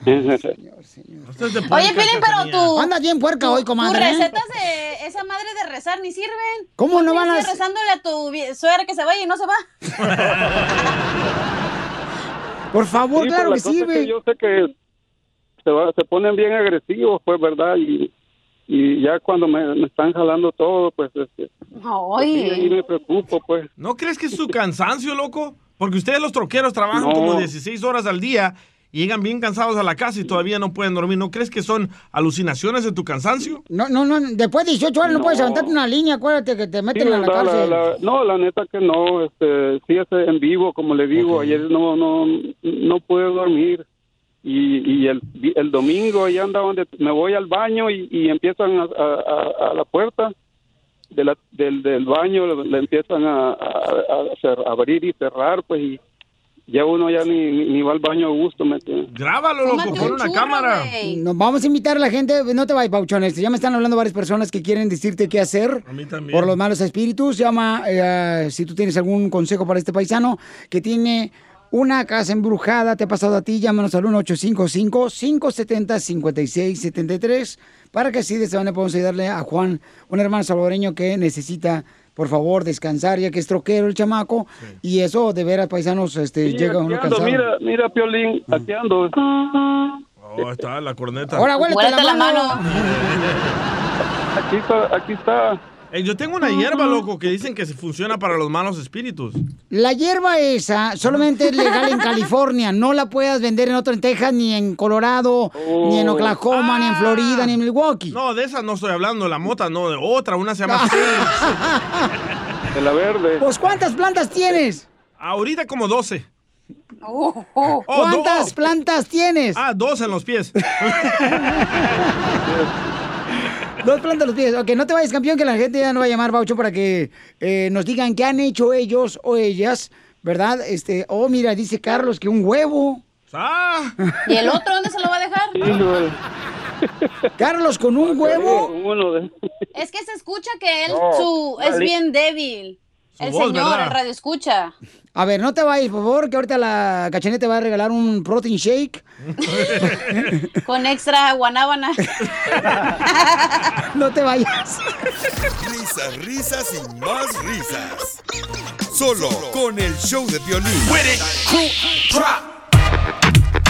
Oye, Pilín, pero tú... Anda bien puerca hoy, comadre. Tus ¿eh? recetas de esa madre de rezar ni sirven. ¿Cómo no van a- rezándole a tu suegra que se vaya y no se va? Por favor, Sí, claro pues, que es sirve. yo sé que se, va- se ponen bien agresivos, pues, ¿verdad? Y, y ya cuando me, me están jalando todo, pues, este, pues, sí, ahí me preocupo, pues. ¿No crees que es su cansancio, loco? Porque ustedes los troqueros trabajan No. como 16 horas al día y llegan bien cansados a la casa y todavía no pueden dormir. ¿No crees que son alucinaciones de tu cansancio? No, no, no, después de 18 horas no, No. puedes levantarte una línea, acuérdate que te Sí, meten a la cárcel. la- la- no, la neta que no, este, sí es en vivo, como le digo, ayer no, no, no pude dormir y, y el, el domingo ahí anda donde me voy al baño y, y empiezan a, a- a- a la puerta de la- del, del baño, le, le empiezan a, a- abrir y cerrar, pues y ya uno ya ni, ni, ni va al baño a gusto, ¿me entiendes? Grábalo, loco, pon una cámara. Nos vamos a invitar a la gente, no te vayas, pauchones. Ya me están hablando varias personas que quieren decirte qué hacer A mí también. por los malos espíritus. Llama eh, si tú tienes algún consejo para este paisano que tiene una casa embrujada, te ha pasado a ti, llámanos al 1-855-570-5673 para que así de esta manera podamos ayudarle a Juan, un hermano salvadoreño que necesita, por favor, descansar, ya que es troquero el chamaco. Y eso, de veras, paisanos, este, Sí, llega uno ando, cansado. mira, mira, Piolín, aquí ando. Oh, está la corneta. Ahora, huélete la la mano. Aquí está, aquí está. Ey, yo tengo una hierba, loco, que dicen que se funciona para los malos espíritus. La hierba esa solamente es legal en California. No la puedas vender en otro, en Texas, ni en Colorado, ni en Oklahoma, ni en Florida, ni en Milwaukee. No, de esa no estoy hablando, la mota, no, de otra, una se llama. De la verde. Pues, ¿cuántas plantas tienes? Ahorita como 12. Oh, ¿Cuántas plantas tienes? Ah, dos en los pies. Dos plantas los pies. Ok, no te vayas, campeón, que la gente ya no va a llamar, Baucho, para que eh, nos digan qué han hecho ellos o ellas, ¿verdad? Este, oh, mira, dice Carlos que un huevo. Ah. ¿Y el otro dónde se lo va a dejar? Carlos, con un huevo. Es que se escucha que él No, su, es bien débil. Su el voz, señor, ¿verdad? el radio escucha. A ver, no te vayas, por favor, que ahorita la cachaneta te va a regalar un protein shake. Con extra guanábana. no te vayas. Risas, risas y más risas. Solo con el show de violín.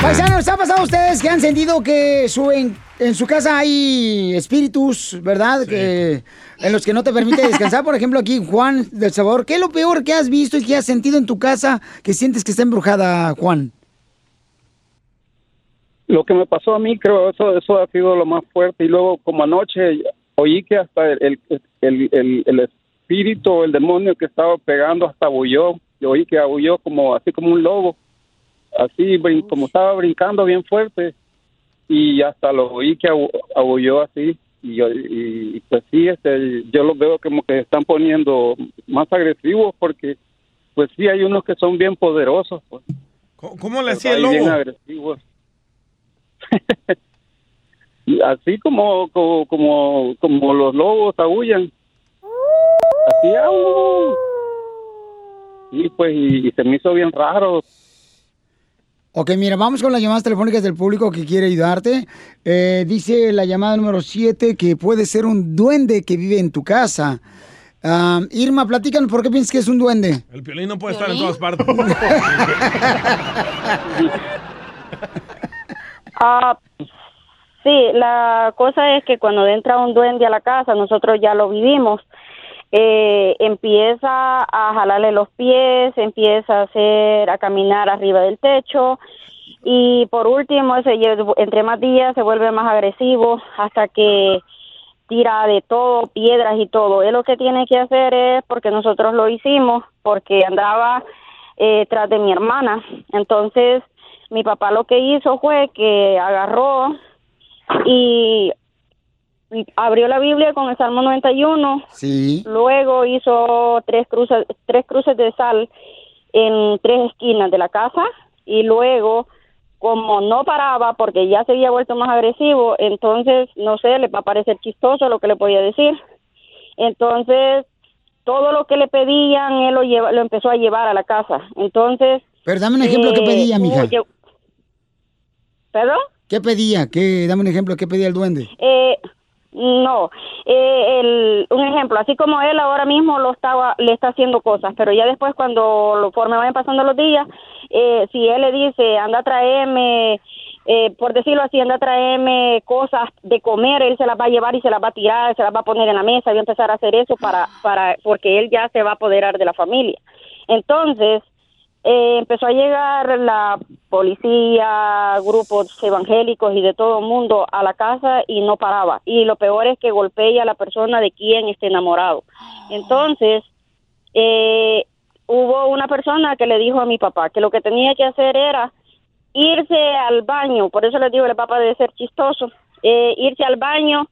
Paisanos, ¿ha pasado a ustedes que han sentido que su en, en su casa hay espíritus, verdad? Que en los que no te permite descansar. Por ejemplo, aquí Juan del Sabor. ¿Qué es lo peor que has visto y que has sentido en tu casa que sientes que está embrujada, Juan? Lo que me pasó a mí, creo, eso, eso ha sido lo más fuerte. Y luego, como anoche, oí que hasta el, espíritu, el demonio que estaba pegando, hasta bulló. Yo oí que abulló como, así como un lobo. Así, como estaba brincando bien fuerte. Y hasta lo oí que abulló así. Y, yo- y, pues sí, este, yo los veo como que se están poniendo más agresivos porque, pues sí, hay unos que son bien poderosos. Pues. ¿Cómo, cómo le hacía el Ahí bien lobo? agresivos. Así como, como, como, como los lobos aullan. Así, ¡au! Y pues, y, y se me hizo bien raro. Ok, mira, vamos con las llamadas telefónicas del público que quiere ayudarte. Eh, dice la llamada número 7 que puede ser un duende que vive en tu casa. Ah, Irma, platícanos por qué piensas que es un duende. El piolín no puede estar en todas partes. Ah, sí, la cosa es que cuando entra un duende a la casa, nosotros ya lo vivimos, eh, empieza a jalarle los pies, empieza a hacer, a caminar arriba del techo y por último, ese, entre más días se vuelve más agresivo hasta que tira de todo, piedras y todo. Él lo que tiene que hacer es, porque nosotros lo hicimos, porque andaba eh, tras de mi hermana. Entonces, mi papá lo que hizo fue que agarró y abrió la Biblia con el Salmo 91. Sí. Luego hizo tres cruces, tres cruces de sal en tres esquinas de la casa y luego como no paraba porque ya se había vuelto más agresivo, entonces no sé, le va a parecer chistoso lo que le podía decir. Entonces, todo lo que le pedían, él lo, lleva, lo empezó a llevar a la casa. Entonces... Pero dame un ejemplo, ¿qué eh, pedía, mija? yo- ¿Perdón? ¿Qué pedía? ¿Qué, dame un ejemplo, ¿qué pedía el duende? Eh, no, eh, el, un ejemplo, así como él ahora mismo lo estaba, le está haciendo cosas, pero ya después cuando lo forme vayan pasando los días, eh, si él le dice, anda a traerme, eh, por decirlo así, anda a traerme cosas de comer, él se las va a llevar y se las va a tirar, se las va a poner en la mesa y va a empezar a hacer eso para, para, porque él ya se va a apoderar de la familia. Entonces, eh, empezó a llegar la policía, grupos evangélicos y de todo el mundo a la casa y no paraba. Y lo peor es que golpea a la persona de quien esté enamorado. Entonces, eh, hubo una persona que le dijo a mi papá que lo que tenía que hacer era irse al baño, por eso le digo, el papá debe ser chistoso, eh, irse al baño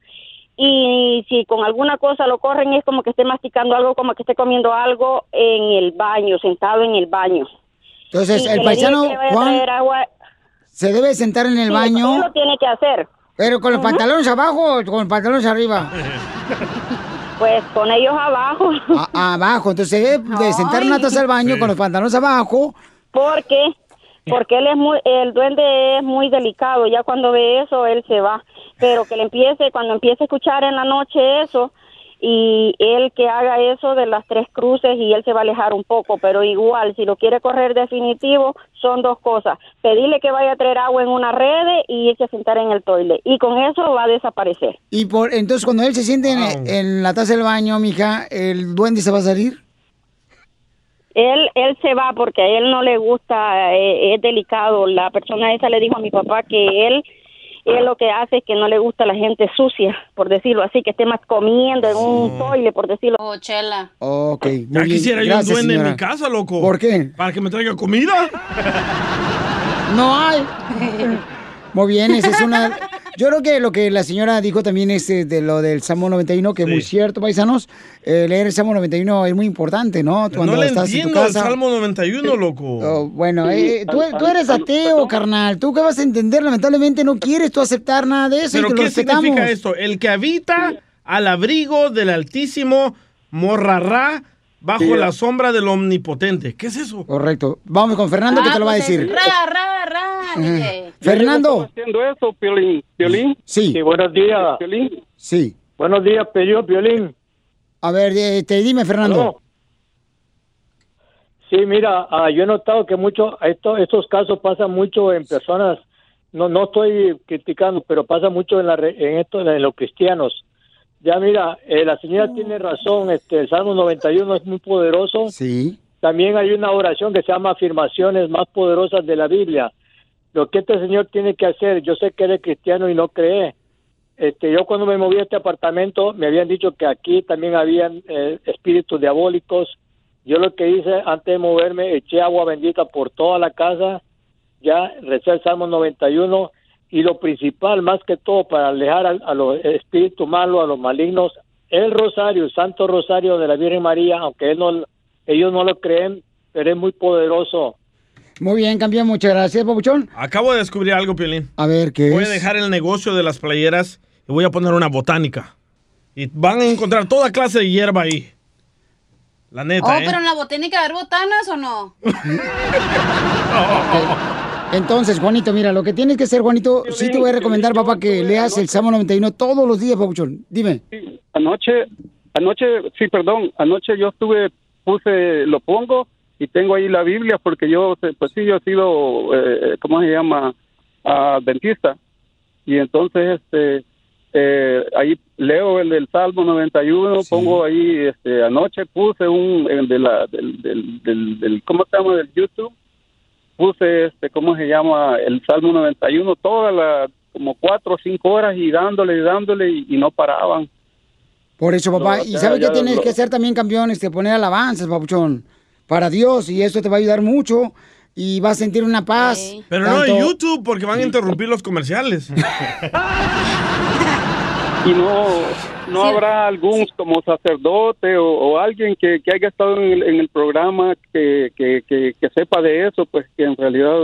y si con alguna cosa lo corren es como que esté masticando algo, como que esté comiendo algo en el baño, sentado en el baño. Entonces, el paisano Juan agua. se debe sentar en el Sí, baño. lo tiene que hacer. Pero con los pantalones abajo o con los pantalones arriba. Pues con ellos abajo. A- abajo, entonces se debe de sentar en una taza del baño con los pantalones abajo. Porque porque él es muy el duende es muy delicado, ya cuando ve eso él se va, pero que le empiece cuando empiece a escuchar en la noche eso y él que haga eso de las tres cruces y él se va a alejar un poco, pero igual si lo quiere correr definitivo son dos cosas, pedirle que vaya a traer agua en una red y irse a sentar en el toile y con eso va a desaparecer. Y por entonces cuando él se siente en, en la taza del baño, mija, el duende se va a salir. Él, él se va porque a él no le gusta, eh, es delicado. La persona esa le dijo a mi papá que él, él lo que hace es que no le gusta la gente sucia, por decirlo así, que esté más comiendo en un toile, por decirlo. Oh, chela. Ok, muy Ya bien. quisiera yo un duende en mi casa, loco. ¿Por qué? Para que me traiga comida. No hay. Muy bien, esa es una... Yo creo que lo que la señora dijo también es eh, de lo del Salmo 91, que es muy cierto, paisanos. Eh, leer el Salmo 91 es muy importante, ¿no? Cuando no le estás en tu entiendo el casa. Salmo 91, loco. Oh, bueno, eh, tú, tú eres ateo, carnal. ¿Tú qué vas a entender? Lamentablemente no quieres tú aceptar nada de eso y ¿Pero te lo qué respetamos. significa esto? El que habita al abrigo del Altísimo morrará bajo Sí. la sombra del Omnipotente. ¿Qué es eso? Correcto. Vamos con Fernando que te lo va a decir. Ra, ra, ra, DJ. Fernando. haciendo eso, Piolín? ¿Piolín? Sí. buenos días. ¿Piolín? Sí. Buenos días, Pello, Piolín. A ver, eh, te dime, Fernando. Aló. Sí, mira, ah, yo he notado que mucho, esto, estos casos pasan mucho en personas, no no estoy criticando, pero pasa mucho en, la, en esto, en los cristianos. Ya mira, eh, la señora tiene razón, este, el Salmo 91 es muy poderoso. Sí. También hay una oración que se llama afirmaciones más poderosas de la Biblia. Lo que este señor tiene que hacer, yo sé que eres cristiano y no cree. Este, yo cuando me moví a este apartamento me habían dicho que aquí también habían eh, espíritus diabólicos. Yo lo que hice antes de moverme, eché agua bendita por toda la casa, ya recé el Salmo 91 y lo principal, más que todo, para alejar a, a los espíritus malos, a los malignos, el rosario, el Santo Rosario de la Virgen María, aunque él no, ellos no lo creen, pero es muy poderoso. Muy bien, campeón. Muchas gracias, Papuchón. Acabo de descubrir algo, Piolín. A ver, ¿qué Voy es? a dejar el negocio de las playeras y voy a poner una botánica. Y van a encontrar toda clase de hierba ahí. La neta, Oh, ¿eh? pero en la botánica hay botanas o no? Entonces, Juanito, mira, lo que tienes que hacer, Juanito, sí te voy a recomendar, papá, que leas el Salmo 91 todos los días, Papuchón. Dime. Anoche, anoche, sí, perdón, anoche yo estuve, puse, lo pongo y tengo ahí la Biblia porque yo, pues sí, yo he sido, eh, ¿cómo se llama? adventista. Y entonces, este, eh, ahí leo el del Salmo 91, pongo ahí, este, anoche puse un, el de la, del, del, del, del- ¿cómo se llama? Del YouTube. Puse, este, ¿cómo se llama? El Salmo 91, toda la, como cuatro o cinco horas y dándole y dándole y, y no paraban. Por eso, papá. No, y ya- ¿sabes qué ya tienes lo- que hacer también, campeón? Este, poner alabanzas, papuchón, para Dios. Y eso te va a ayudar mucho. Y vas a sentir una paz. Pero no en YouTube porque van a interrumpir los comerciales. y no no habrá algún como sacerdote o, o alguien que, que haya estado en el, en el programa que, que, que, que sepa de eso pues que en realidad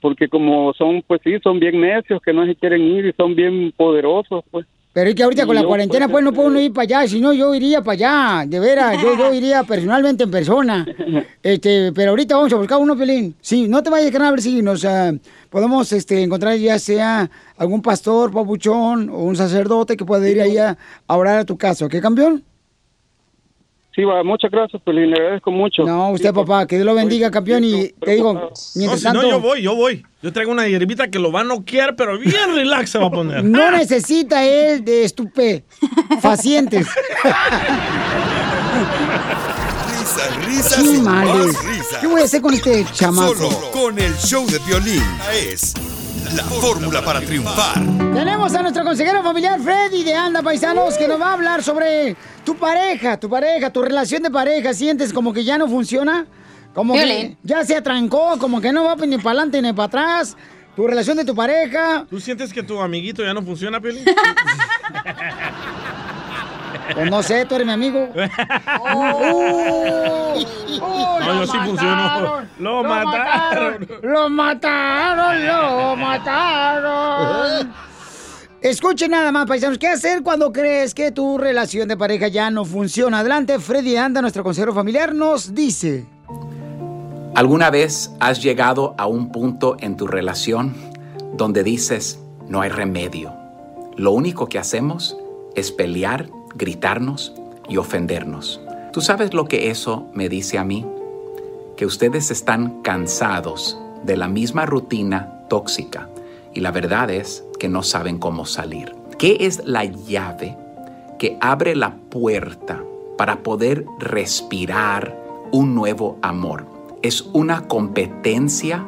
porque como son pues sí son bien necios que no se quieren ir y son bien poderosos pues Pero es que ahorita con la cuarentena, pues, no puedo uno ir para allá. Si no, yo iría para allá. De veras, yo, yo iría personalmente en persona. Este, pero ahorita vamos a buscar uno, Pelín. Sí, no te vayas, carnal, a ver si nos ah, podemos este, encontrar ya sea algún pastor, papuchón o un sacerdote que pueda ir ahí a, a orar a tu casa. ¿Qué, campeón? Sí va muchas gracias pues le agradezco mucho No, usted, papá, que Dios lo bendiga, campeón. Y te digo, No, mientras si no, tanto... yo voy, yo voy. Yo traigo una hierbita que lo va a noquear, pero bien relax se va a poner. No necesita él de estupefacientes. Risas, risas Sí, y madre. más risas. ¿Qué voy a hacer con este chamaco? Solo con el show de violín. Es la fórmula para triunfar. Tenemos a nuestro consejero familiar Freddy de Anda Paisanos que nos va a hablar sobre tu pareja, tu pareja, tu relación de pareja. ¿Sientes como que ya no funciona? Como que ya se atrancó, como que no va ni para adelante ni para atrás. Tu relación de tu pareja. ¿Tú sientes que tu amiguito ya no funciona, Peli? Pues no sé, tú eres mi amigo. Oh, oh, No, yo sí funcionó. Lo mataron. Lo mataron, lo mataron. Escuchen nada más, paisanos. ¿Qué hacer cuando crees que tu relación de pareja ya no funciona? Adelante, Freddy Anda, nuestro consejero familiar, nos dice. ¿Alguna vez has llegado a un punto en tu relación donde dices, no hay remedio? Lo único que hacemos es pelear, gritarnos y ofendernos. ¿Tú sabes lo que eso me dice a mí? Que ustedes están cansados de la misma rutina tóxica y la verdad es que no saben cómo salir. ¿Qué es la llave que abre la puerta para poder respirar un nuevo amor? Es una competencia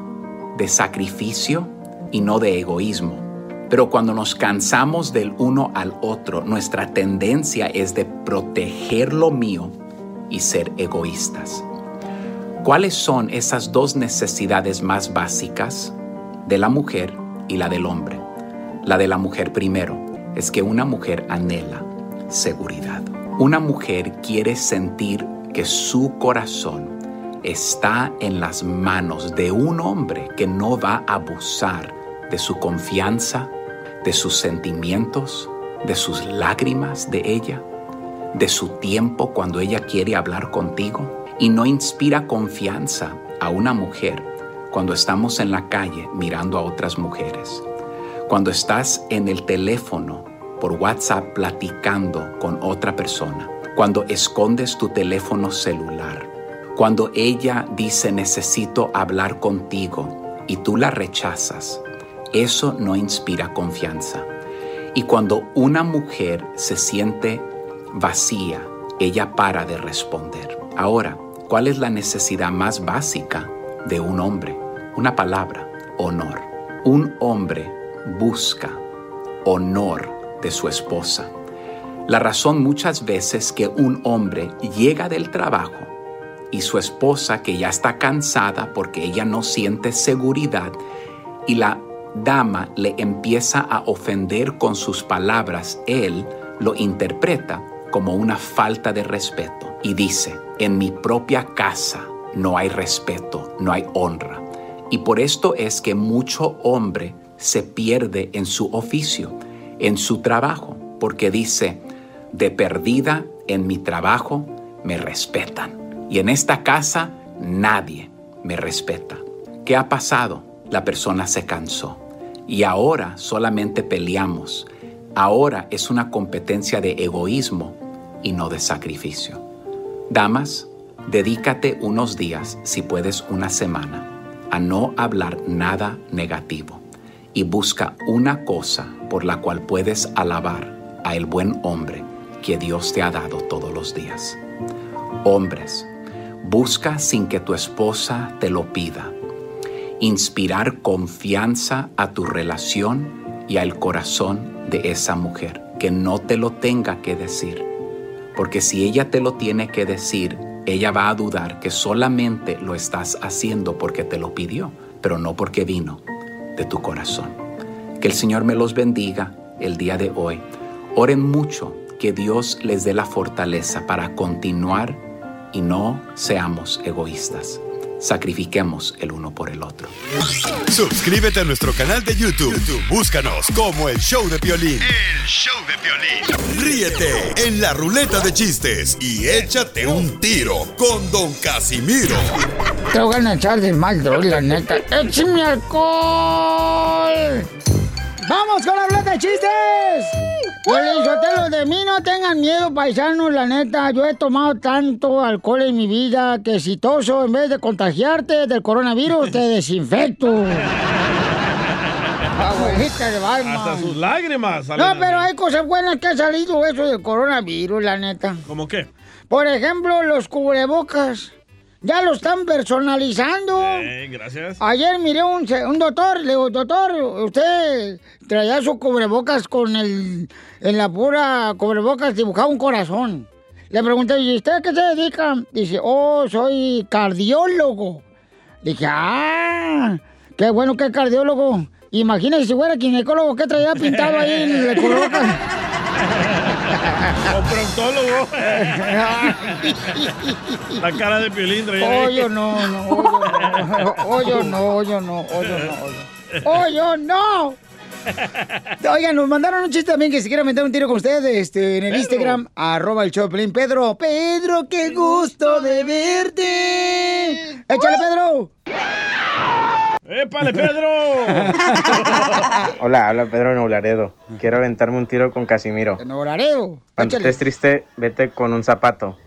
de sacrificio y no de egoísmo. Pero cuando nos cansamos del uno al otro, nuestra tendencia es de proteger lo mío y ser egoístas. ¿Cuáles son esas dos necesidades más básicas de la mujer y la del hombre? La de la mujer primero. Es que una mujer anhela seguridad. Una mujer quiere sentir que su corazón está en las manos de un hombre que no va a abusar de su confianza, de sus sentimientos, de sus lágrimas de ella, de su tiempo cuando ella quiere hablar contigo. Y no inspira confianza a una mujer cuando estamos en la calle mirando a otras mujeres, cuando estás en el teléfono por WhatsApp platicando con otra persona, cuando escondes tu teléfono celular, cuando ella dice necesito hablar contigo y tú la rechazas, eso no inspira confianza. Y cuando una mujer se siente vacía, ella para de responder. Ahora, ¿cuál es la necesidad más básica de un hombre? Una palabra, honor. Un hombre busca honor de su esposa. La razón muchas veces que un hombre llega del trabajo y su esposa que ya está cansada porque ella no siente seguridad y la dama le empieza a ofender con sus palabras, él lo interpreta como una falta de respeto y dice, en mi propia casa no hay respeto, no hay honra. Y por esto es que mucho hombre se pierde en su oficio, en su trabajo, porque dice, de perdida en mi trabajo me respetan. Y en esta casa nadie me respeta. ¿Qué ha pasado? La persona se cansó. Y ahora solamente peleamos. Ahora es una competencia de egoísmo y no de sacrificio. Damas, dedícate unos días, si puedes una semana, a no hablar nada negativo y busca una cosa por la cual puedes alabar a el buen hombre que Dios te ha dado todos los días. Hombres, busca sin que tu esposa te lo pida. Inspirar confianza a tu relación y al corazón de esa mujer, que no te lo tenga que decir. Porque si ella te lo tiene que decir, ella va a dudar que solamente lo estás haciendo porque te lo pidió, pero no porque vino de tu corazón. Que el Señor me los bendiga el día de hoy. Oren mucho, que Dios les dé la fortaleza para continuar y no seamos egoístas. Sacrifiquemos el uno por el otro. Suscríbete a nuestro canal de YouTube. YouTube, Búscanos como el show de violín. El show de violín. Ríete en la ruleta de chistes y échate un tiro con Don Casimiro. Te voy a echar de mal, droga, la neta. ¡Échame alcohol! ¡Vamos con la ruleta de chistes! Piolín de mí no tengan miedo, paisanos, la neta. Yo he tomado tanto alcohol en mi vida que si toso, en vez de contagiarte del coronavirus, te desinfecto. Abuelita de Balma. Hasta sus lágrimas. salen No, pero hay cosas buenas que ha salido eso del coronavirus, la neta. ¿Cómo qué? Por ejemplo, los cubrebocas. Ya lo están personalizando. Eh, gracias. Ayer miré un, un doctor, le digo, doctor, usted traía su cubrebocas con el, en la pura cubrebocas dibujaba un corazón. Le pregunté, ¿y usted a qué se dedica? Dice, oh, soy cardiólogo. Dije, ah, qué bueno que es cardiólogo. Imagínese si fuera ginecólogo, ¿qué traía pintado ahí en el cubrebocas? O proctólogo. La cara de Piolín traía. Hoyo no, no, hoyo no, hoyo no, hoyo no, hoyo. ¡Hoyo no! Oigan, nos mandaron un chiste también que si quieren meter un tiro con ustedes este, en el Instagram, arroba el Pelín. Pedro, Pedro, qué gusto de verte. Échale, Pedro. ¡Épale, Pedro! Hola, habla Pedro Neularedo. Quiero aventarme un tiro con Casimiro. Nolareo. Cuando estés triste, vete con un zapato.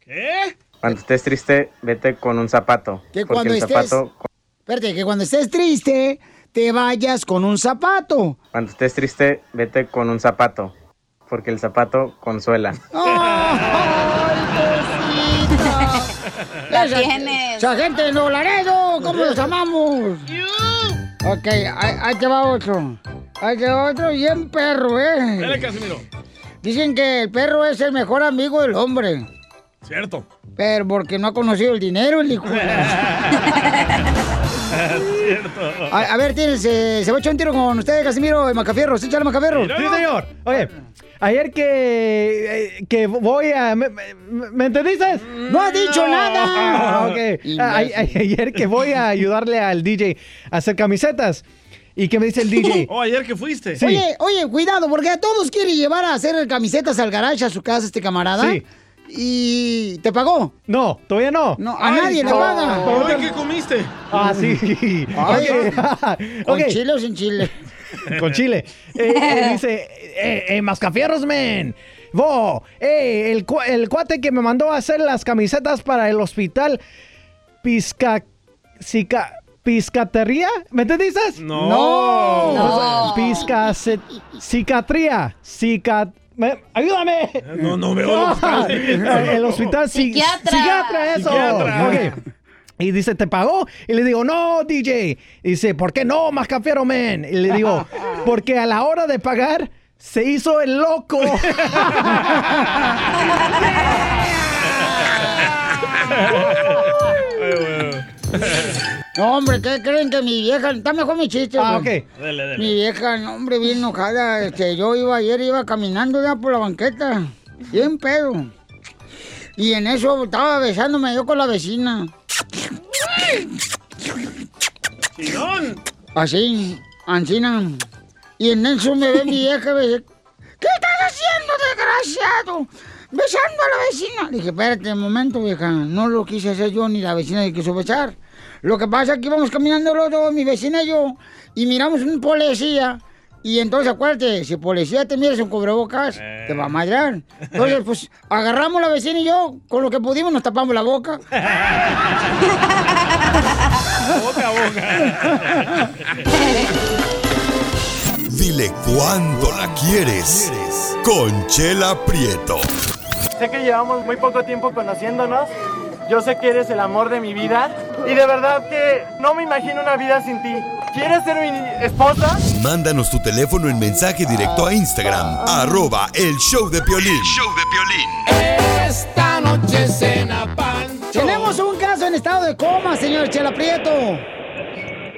¿Qué? Cuando estés triste, vete con un zapato. Que cuando el estés- zapato, Espérate, que cuando estés triste, te vayas con un zapato. cuando estés triste, vete con un zapato. Porque el zapato consuela. La Esa- Esa gente de Nuevo Laredo, ¿cómo los amamos? Ok, ahí, ahí te va otro. Ahí te va otro bien perro, ¿eh? Dale, Casimiro. Dicen que el perro es el mejor amigo del hombre. Cierto. Pero porque no ha conocido el dinero, el hijo. Cierto. A, a ver, tienes, eh, se va a echar un tiro con usted, Casimiro, de Macafierro. ¿Sí, échale Macafierro? Sí, señor. Oye, ayer que, eh, que voy a... ¿Me, me, me entendiste? ¡No ha dicho nada! Ok. A- a- ayer que voy a ayudarle al DJ a hacer camisetas. ¿Y qué me dice el DJ? Oh, ayer que fuiste. Sí. Oye, oye, cuidado, porque a todos quiere llevar a hacer camisetas al garage a su casa este camarada. Sí. ¿Y te pagó? No, todavía no. No, a nadie le no. paga. Hoy, ¿qué comiste? Ah, sí. Ay. ¿Con Ok. chile o sin chile? Con chile. Eh, eh, dice, eh, eh, mascafierros, men. Vo, eh, el, el cuate que me mandó a hacer las camisetas para el hospital Pisca... Cica- ¿Piscatería? ¿Me entendiste? No. No. Pisca... Cicatría. Cica... me- ¡Ayúdame! No, no veo diciendo. El hospital Psiquiatra. Psiquiatra, eso. Psiquiatra. Ok. Y dice, ¿te pagó? Y le digo, no, DJ. Y dice, ¿por qué no, Mascafiero Man? Y le digo, porque a la hora de pagar se hizo el loco. No, hombre, ¿qué creen que mi vieja... Está mejor mi chiste. ah, ok. Dale, dale. Mi vieja, no, hombre, bien enojada. Este, yo iba ayer, iba caminando ya por la banqueta. Bien pedo. Y en eso estaba besándome yo con la vecina. Así, Ancina. Y en eso me ve mi vieja me dice, ¿qué estás haciendo, desgraciado? Besando a la vecina. Le dije, espérate un momento, vieja. No lo quise hacer yo ni la vecina le quiso besar. Lo que pasa es que íbamos caminando los dos, mi vecina y yo, y miramos un policía. Y entonces, acuérdate, si policía te miras un cubrebocas, te va a madrear. Entonces, pues, agarramos la vecina y yo, con lo que pudimos, nos tapamos la boca. Boca a boca. Dile cuándo la quieres. Conchela Prieto. Sé que llevamos muy poco tiempo conociéndonos. Yo sé que eres el amor de mi vida. Y de verdad que no me imagino una vida sin ti. ¿Quieres ser mi esposa? Mándanos tu teléfono en mensaje directo a Instagram, arroba el show de Piolín. Esta noche cena Pancho. Tenemos un caso en estado de coma, señor Chela Prieto.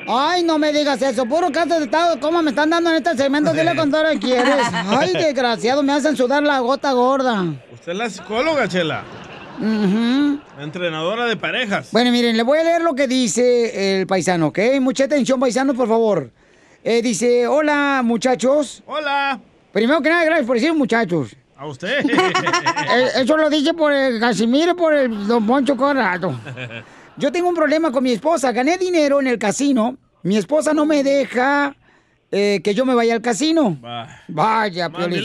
Ay, no me digas eso. Puro caso de estado de coma me están dando en este segmento. Dile que quieres. Ay, desgraciado, me hacen sudar la gota gorda. Usted es la psicóloga, Chela. La entrenadora de parejas. Bueno, miren, le voy a leer lo que dice el paisano, ¿ok? Mucha atención, paisano, por favor. Eh, dice, hola, muchachos. Hola. Primero que nada, gracias por decir muchachos. A usted. Eh, Eso lo dice por el Casimiro por el Don Poncho Corrado. Yo tengo un problema con mi esposa. Gané dinero en el casino. Mi esposa no me deja eh, que yo me vaya al casino. Vaya, Piolín.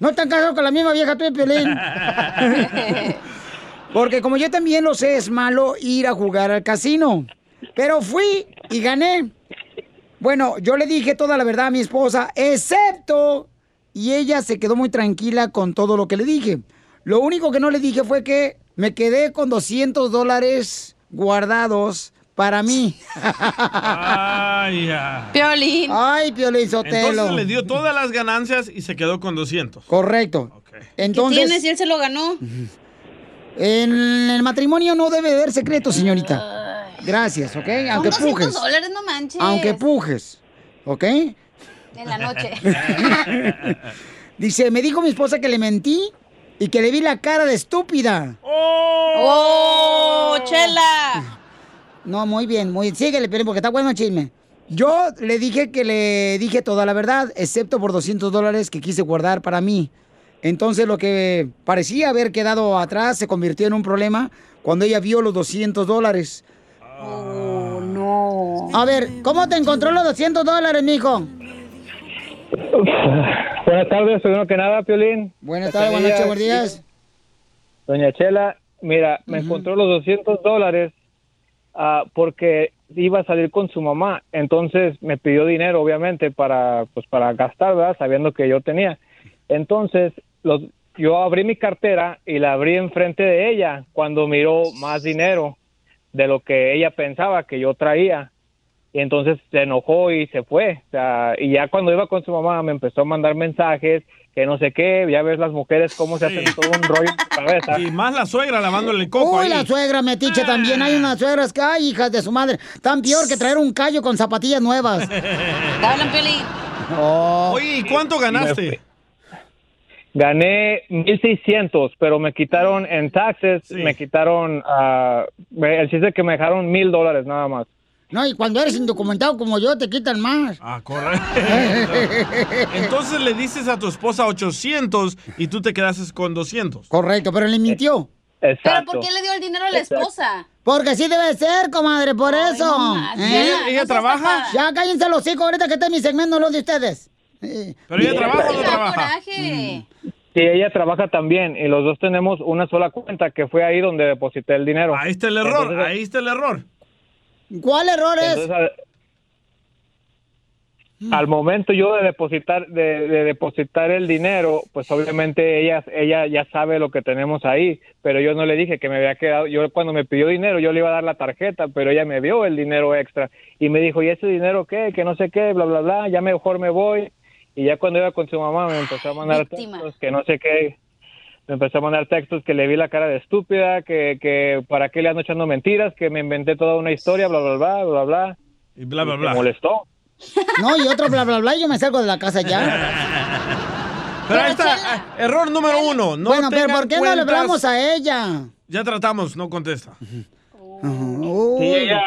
No están casados con la misma vieja tú, Piolín. Porque como yo también lo sé, es malo ir a jugar al casino. Pero fui y gané. Bueno, yo le dije toda la verdad a mi esposa, excepto... Y ella se quedó muy tranquila con todo lo que le dije. Lo único que no le dije fue que me quedé con 200 dólares guardados para mí. Ay, ya. Piolín. Ay, Piolín Sotelo. Entonces le dio todas las ganancias y se quedó con 200. Correcto. Entonces, ¿Qué tiene si él se lo ganó? En el matrimonio no debe haber secretos, señorita. Gracias, ¿ok? Aunque Son 200 pujes. dólares, no manches. Aunque pujes, ¿ok? En la noche. Dice, me dijo mi esposa que le mentí y que le vi la cara de estúpida. ¡Oh, chela! No, muy bien, muy bien. Síguele, Piolín, porque está bueno el chisme. Yo le dije que le dije toda la verdad, excepto por 200 dólares que quise guardar para mí. Entonces lo que parecía haber quedado atrás se convirtió en un problema cuando ella vio los 200 dólares. Oh, no. A ver, ¿cómo te encontró los 200 dólares, mijo? Buenas tardes, primero que nada, Piolín. Buenas tardes, buenas noches, buenos días. Doña Chela, mira, me encontró los 200 dólares ah, porque iba a salir con su mamá. Entonces me pidió dinero, obviamente, para, pues, para gastar, ¿verdad? Sabiendo que yo tenía. Entonces, los, yo abrí mi cartera y la abrí enfrente de ella cuando miró más dinero de lo que ella pensaba que yo traía. Y entonces se enojó y se fue. O sea, y ya cuando iba con su mamá me empezó a mandar mensajes que no sé qué. Ya ves las mujeres cómo se hacen todo un rollo en su cabeza. Y más la suegra lavándole el coco Uy, ahí. la suegra metiche también. Hay unas suegras que, ay, hijas de su madre, tan peor que traer un callo con zapatillas nuevas. Hablan, Piolín. Oye, ¿y cuánto ganaste? Gané 1600, pero me quitaron en taxes, me quitaron, me- el chiste es que me dejaron mil dólares nada más. No, y cuando eres indocumentado como yo, te quitan más. Ah, correcto. Entonces le dices a tu esposa 800 y tú te quedas con 200. Correcto, pero le mintió. ¿Pero por qué le dio el dinero a la esposa? Porque así debe ser, comadre, por eso. no más. ¿Ella- ella trabaja? Ya cállense los hocico ahorita que este es mi segmento, no los de ustedes. ¿Pero ella trabaja o no trabaja? Sí, ella trabaja también y los dos tenemos una sola cuenta que fue ahí donde deposité el dinero. Ahí está el error, ahí está el error. ¿Cuál error es? Entonces, al, al momento yo de depositar de, de depositar el dinero, pues obviamente ella ella ya sabe lo que tenemos ahí, pero yo no le dije que me había quedado. Yo cuando me pidió dinero, yo le iba a dar la tarjeta, pero ella me vio el dinero extra y me dijo, "¿Y ese dinero qué? Que no sé qué, bla bla bla, ya mejor me voy." Y ya cuando iba con su mamá me empezó a mandar Víctima. textos que no sé qué. Me empezó a mandar textos que le vi la cara de estúpida, que, que para qué le ando echando mentiras, que me inventé toda una historia, bla, bla, bla, bla, bla. Y bla, bla, Me bla. molestó. No, y otro bla, bla, bla, y yo me salgo de la casa ya. Pero ahí está, ah, error número uno. No bueno, pero ¿por qué no le hablamos a ella? Ya tratamos, no contesta. Sí, ella,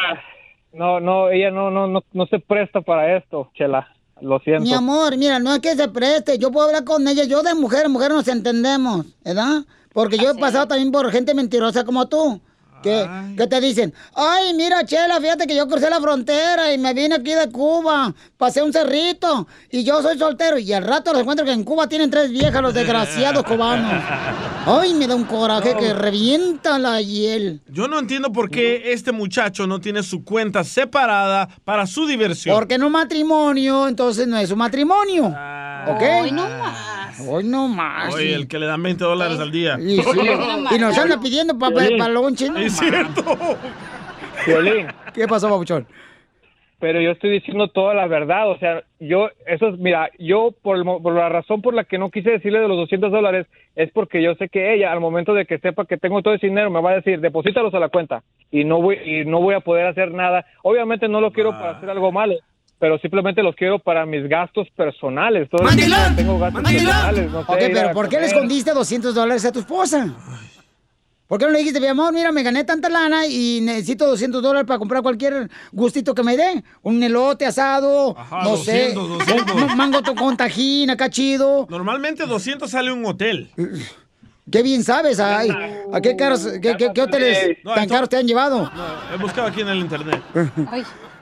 no, no, ella no, no, no, no se presta para esto, Chela. Lo siento. Mi amor, mira, no es que se preste, yo puedo hablar con ella, yo de mujer, mujer nos entendemos, ¿verdad? Porque yo he pasado también por gente mentirosa como tú. Que, que te dicen, ay, mira, Chela, fíjate que yo crucé la frontera y me vine aquí de Cuba, pasé un cerrito y yo soy soltero. Y al rato les encuentro que en Cuba tienen tres viejas, los desgraciados cubanos. Ay, me da un coraje que revienta la hiel. Yo no entiendo por qué este muchacho no tiene su cuenta separada para su diversión. Porque en un matrimonio, entonces no es un matrimonio. ¿Ok? Hoy no más. Hoy no más. Oye, sí. el que le dan 20 dólares al día. Y, sí, y nos anda pidiendo papel Piolín. para lonche. no Es cierto. Violín. ¿Qué pasó, Pabuchón? Pero yo estoy diciendo toda la verdad, o sea, yo, eso es, mira, yo por, el mo- por la razón por la que no quise decirle de los 200 dólares es porque yo sé que ella, al momento de que sepa que tengo todo ese dinero, me va a decir, deposítalos a la cuenta y no voy, y no voy a poder hacer nada. Obviamente no lo quiero para hacer algo malo, pero simplemente los quiero para mis gastos personales. Todo tiempo tengo gastos personales, no sé, Ok, pero ¿por qué le escondiste 200 dólares a tu esposa? ¿Por qué no le dijiste, mi amor, mira, me gané tanta lana y necesito 200 dólares para comprar cualquier gustito que me dé? Un elote asado, Ajá, no 200, sé, 200. un mango to- con tajín, acá chido. Normalmente 200 sale un hotel. Qué bien sabes, ay. ¿A qué, caros, qué, qué- qué hoteles No, tan esto- caros te han llevado? No, he buscado aquí en el internet.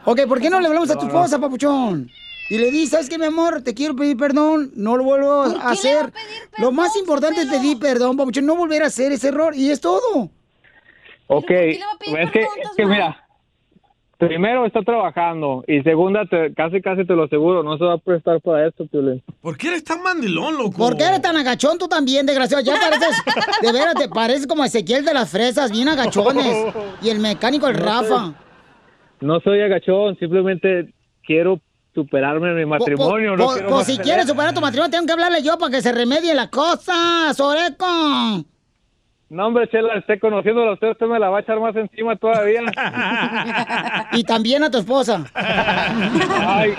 Ok, ¿por qué no le hablamos a tu esposa, papuchón? Y le dices, ¿sabes qué, mi amor? Te quiero pedir perdón, no lo vuelvo a hacer. lo más importante es pedir perdón, papuchón, no volver a hacer ese error, y es todo. Ok, es que, es que mira, primero está trabajando y segunda, te- casi casi te lo aseguro, no se va a prestar para esto, Piolín. ¿Por qué eres tan mandilón, loco? ¿Por qué eres tan agachón tú también, desgraciado? Ya pareces, de veras, te pareces como Ezequiel de las fresas, bien agachones. Y el mecánico, el No Rafa. No soy agachón, simplemente quiero superarme en mi matrimonio. no Pues quiero pues, si mantener- quieres superar tu matrimonio, tengo que hablarle yo para que se remedie la cosa, Soreco. No, hombre, Chela, esté conociéndola a usted, usted me la va a echar más encima todavía. Y también a tu esposa. Ay,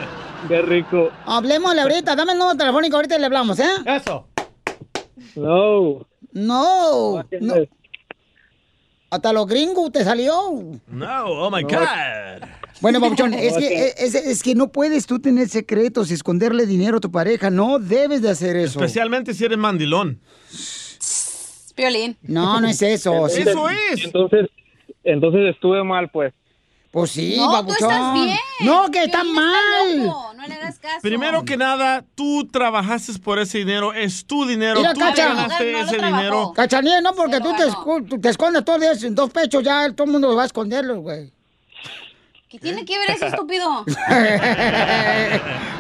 qué rico. Hablemosle ahorita, dame el número telefónico ahorita y le hablamos, ¿eh? Eso. No. No. no. Hasta los gringos te salió. No, oh my God. Bueno, es que, es, es que no puedes tú tener secretos y esconderle dinero a tu pareja. No debes de hacer eso. Especialmente si eres mandilón. Piolín. No, no es eso. sí. Eso es. Entonces, entonces estuve mal, pues. Pues sí, No, tú papuchón. estás bien. No, que está mal. loco, no le hagas caso. Primero que nada, tú trabajaste por ese dinero, es tu dinero, Mira, tú Cacha. te ganaste No, no lo ese dinero. Cachanilla, no, porque tú te, tú te escondes todo el día en dos pechos, ya todo el mundo va a esconderlo, güey. ¿Qué tiene que ver eso, estúpido?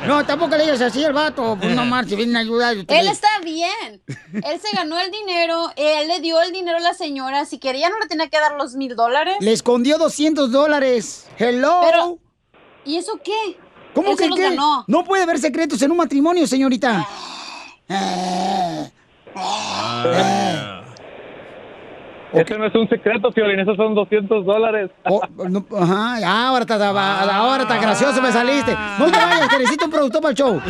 no, tampoco le digas así al vato. Pues no marche, viene a ayudar. Él está bien. Él se ganó el dinero, él le dio el dinero a la señora. Si quería, no le tenía que dar los mil dólares. Le escondió 200 dólares. Hello. Pero, ¿y eso qué? ¿Cómo que los qué? ganó. No puede haber secretos en un matrimonio, señorita. Ah. Eso no es un secreto, Piolín, esos son 200 dólares. Oh, no, ajá, ahora está, ahora está gracioso me saliste. No te vayas, que necesito un productor para el show.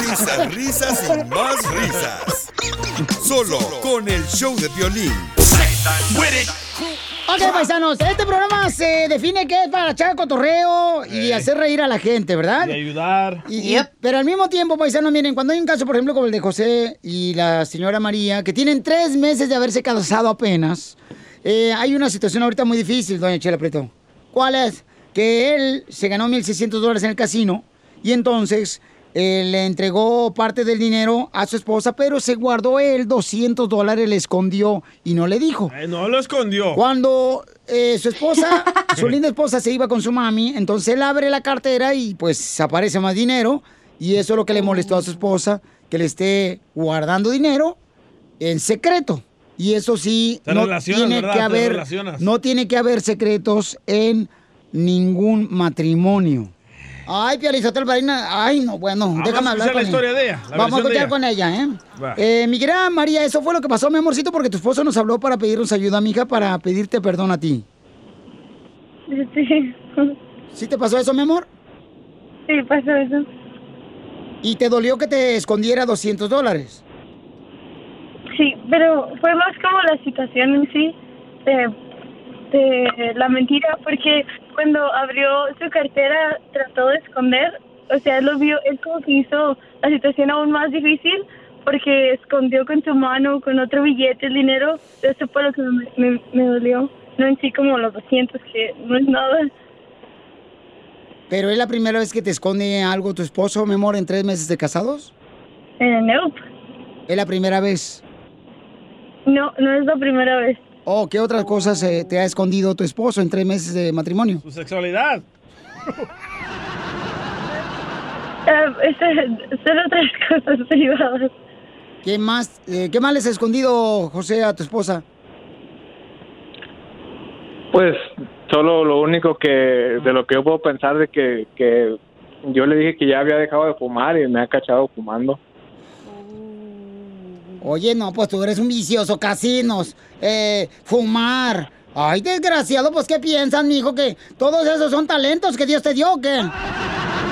Risas, risas y más risas. Solo con el show de violín. Ok, paisanos, este programa se define que es para echar cotorreo y hacer reír a la gente, ¿verdad? Y ayudar. Y- y- pero al mismo tiempo, paisanos, miren, cuando hay un caso, por ejemplo, como el de José y la señora María, que tienen tres meses de haberse casado apenas, eh, hay una situación ahorita muy difícil, doña Chela Preto. ¿Cuál es? Que él se ganó 1.600 dólares en el casino y entonces eh, le entregó parte del dinero a su esposa, pero se guardó él 200 dólares, le escondió y no le dijo. Eh, no lo escondió. Cuando eh, su esposa, su linda esposa se iba con su mami, entonces él abre la cartera y pues aparece más dinero y eso es lo que le molestó a su esposa, que le esté guardando dinero en secreto. Y eso sí, Te no tiene ¿verdad? que haber, no tiene que haber secretos en ningún matrimonio. Ay, Pializotelo Barina, ay, no, bueno, Vamos déjame a hablar escuchar con la ella. historia de ella, la Vamos a ella. con ella, ¿eh? Eh, mi gran María, eso fue lo que pasó, mi amorcito, porque tu esposo nos habló para pedirnos ayuda, mija, para pedirte perdón a ti. Sí, ¿Sí te pasó eso, mi amor? sí, pasó eso. ¿Y te dolió que te escondiera 200 dólares? Sí, pero fue más como la situación en sí de, de la mentira, porque cuando abrió su cartera trató de esconder, o sea, él lo vio, él como que hizo la situación aún más difícil, porque escondió con su mano, con otro billete, el dinero. Eso fue lo que me, me, me dolió. No en sí como los 200, que no es nada. ¿Pero es la primera vez que te esconde algo tu esposo, mi amor, en tres meses de casados? Eh, nope. ¿Es la primera vez? No, no es la primera vez. ¿O qué otras cosas eh, te ha escondido tu esposo en tres meses de matrimonio? Su sexualidad. Eh, este, son otras cosas privadas. ¿Qué más, eh, ¿Qué más les ha escondido, José, a tu esposa? Pues solo lo único que de lo que yo puedo pensar de que, que yo le dije que ya había dejado de fumar y me ha cachado fumando. Oye, no, pues tú eres un vicioso, casinos, eh, fumar. Ay, desgraciado, pues ¿qué piensan, mijo? Que todos esos son talentos que Dios te dio, ¿o ¿qué?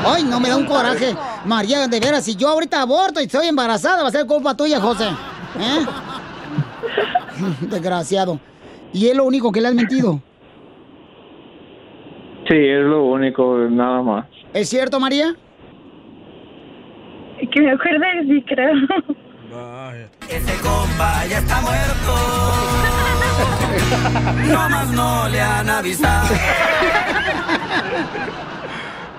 Ay, no me da un coraje. María, de veras, si yo ahorita aborto y estoy embarazada, va a ser culpa tuya, José. ¿Eh? Desgraciado. ¿Y es lo único que le has mentido? Sí, es lo único, nada más. ¿Es cierto, María? Que me acuerde, sí, creo. Ese compa ya está muerto. No más no le han avisado.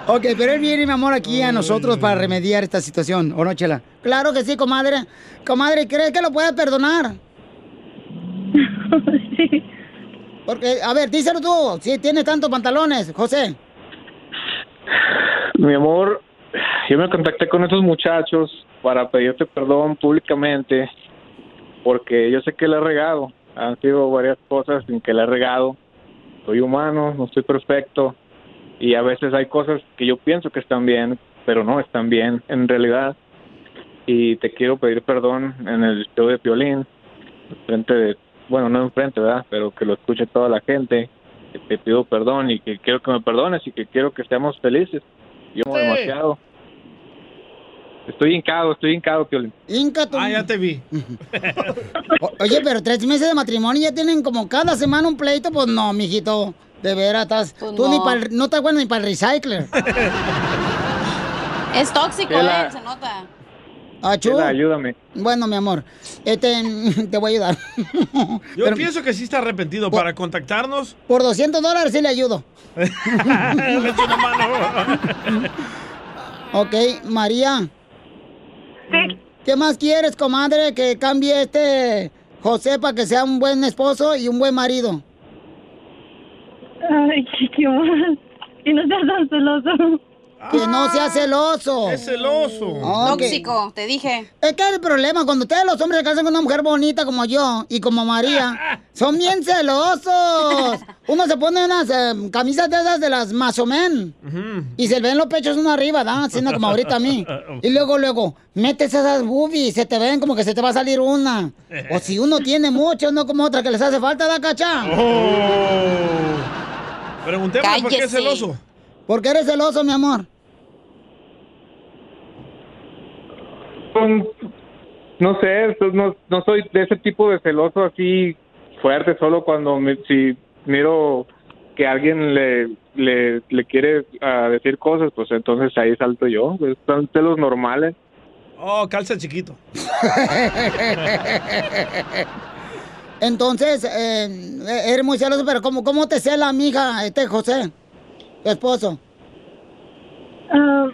Ok, pero él viene, mi amor, aquí a nosotros para remediar esta situación, ¿o no, Chela? Claro que sí, comadre. Comadre, ¿crees que lo puedes perdonar? sí. Porque, a ver, díselo tú, si tienes tantos pantalones, José. Mi amor, yo me contacté con esos muchachos para pedirte perdón públicamente porque yo sé que le he regado. Han sido varias cosas en que le he regado. Soy humano, no soy perfecto y a veces hay cosas que yo pienso que están bien, pero no están bien en realidad. Y te quiero pedir perdón en el show de Piolín, frente de, bueno, no enfrente, ¿verdad? Pero que lo escuche toda la gente. Que te pido perdón y que quiero que me perdones y que quiero que seamos felices. Yo amo Sí. demasiado. Estoy hincado, estoy hincado, Piolín. Inca, tú. Ah, ya te vi. O- Oye, pero tres meses de matrimonio ya tienen como cada semana un pleito, pues no, mijito. De veras, estás. Pues tú no. ni para no te acuerdas ni para el recycler. Es tóxico, Chela. eh, se nota. Achú. Chela, ayúdame. Bueno, mi amor, este, te voy a ayudar. Yo Pero- pienso que sí está arrepentido. Para contactarnos. Por 200 dólares sí le ayudo. Le echo una mano. Ok, María. ¿Qué más quieres, comadre, que cambie este José para que sea un buen esposo y un buen marido? Ay, qué, mal. Y no seas tan celoso. Que no sea celoso. Es celoso. Ok. Tóxico, te dije. Es que el problema, cuando ustedes los hombres se casan con una mujer bonita como yo y como María, son bien celosos. Uno se pone unas eh, camisas de esas de las masomen y se le ven los pechos uno arriba, ¿da? Haciendo como ahorita a mí. Y luego, luego, metes esas boobies, se te ven como que se te va a salir una. O si uno tiene mucho, no como otra que les hace falta, ¿da, cacha? Oh. Preguntémosle por qué es celoso. ¿Por qué eres celoso, mi amor? No sé, no, no soy de ese tipo de celoso así fuerte, solo cuando me- si miro que alguien le, le, le quiere ah, decir cosas, pues entonces ahí salto yo. Pues, son celos normales. Oh, calza chiquito. Entonces, eh, eres muy celoso, pero ¿cómo, cómo te cela, mija, este José, esposo? Ah,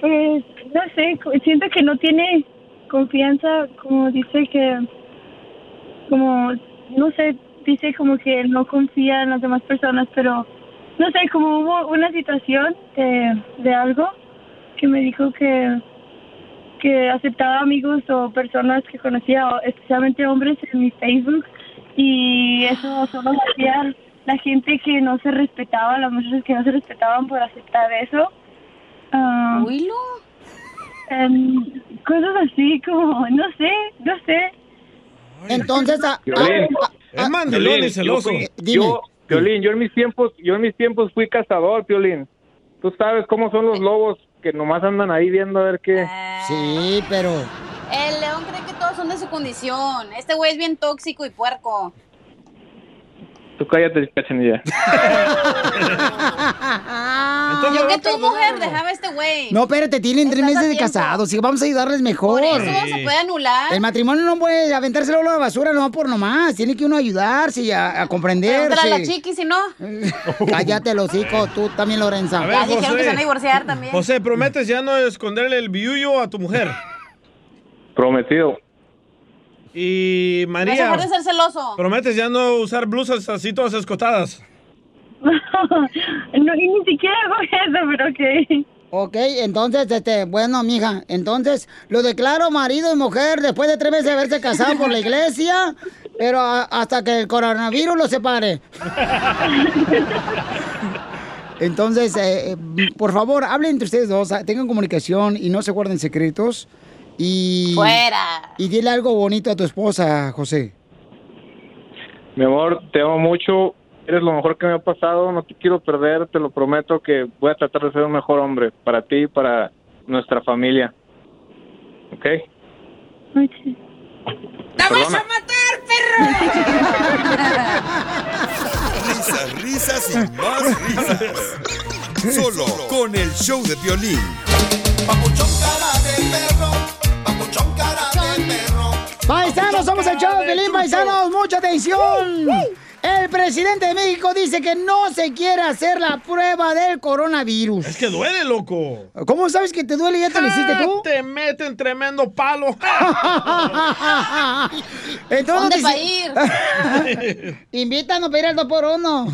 pues, no sé, siento que no tiene confianza, como dice que, como, no sé, dice como que no confía en las demás personas, pero, no sé, como hubo una situación de, de algo que me dijo que, que aceptaba amigos o personas que conocía, especialmente hombres en mi Facebook, y eso solo lo hacía la gente que no se respetaba, las mujeres que no se respetaban por aceptar eso. Ah, em, cosas así como, no sé, no sé. Entonces, a- Es mandilón y celoso. Yo, yo, Piolín, yo en mis tiempos, yo en mis tiempos fui cazador, Piolín. Tú sabes cómo son los lobos que nomás andan ahí viendo a ver qué. Sí, pero El león cree que todos son de su condición. Este güey es bien tóxico y puerco. Tú cállate, cachanilla. Yo que tu mujer dejaba este güey. No, espérate, tienen tres meses de casados y vamos a ayudarles mejor. Por eso se puede anular. El matrimonio no puede aventárselo a la basura no por nomás. Tiene que uno ayudarse y a, a comprenderse. A la chiqui, si no. Cállate, los hijos, tú también, Lorenza. A ver, Ya dijeron que se van a divorciar también. José, prometes ya no esconderle el biullo a tu mujer. Prometido. Y No se María, dejar de ser celoso. prometes ya no usar blusas así todas escotadas. No, y ni siquiera hago eso, pero que... Ok, entonces, este, bueno, mija, entonces lo declaro marido y mujer después de tres meses de haberse casado por la iglesia, pero a- hasta que el coronavirus los separe. Entonces, eh, por favor, hablen entre ustedes dos, tengan comunicación y no se guarden secretos. Y, Fuera. Y dile algo bonito a tu esposa, José. Mi amor, te amo mucho. Eres lo mejor que me ha pasado. No te quiero perder. Te lo prometo que voy a tratar de ser un mejor hombre para ti y para nuestra familia. ¿Ok? ¡Te vas a matar, Risas, risas y más risas. Solo con el show de violín. Paisanos, somos el show de Pelín, paisanos, mucha atención. El presidente de México dice que no se quiere hacer la prueba del coronavirus. Es que duele, loco. ¿Cómo sabes que te duele? ¿Ya te lo hiciste tú? Te meten tremendo palo. Entonces, ¿Dónde dice- pa' ir? Invítanos para ir al 2 por 1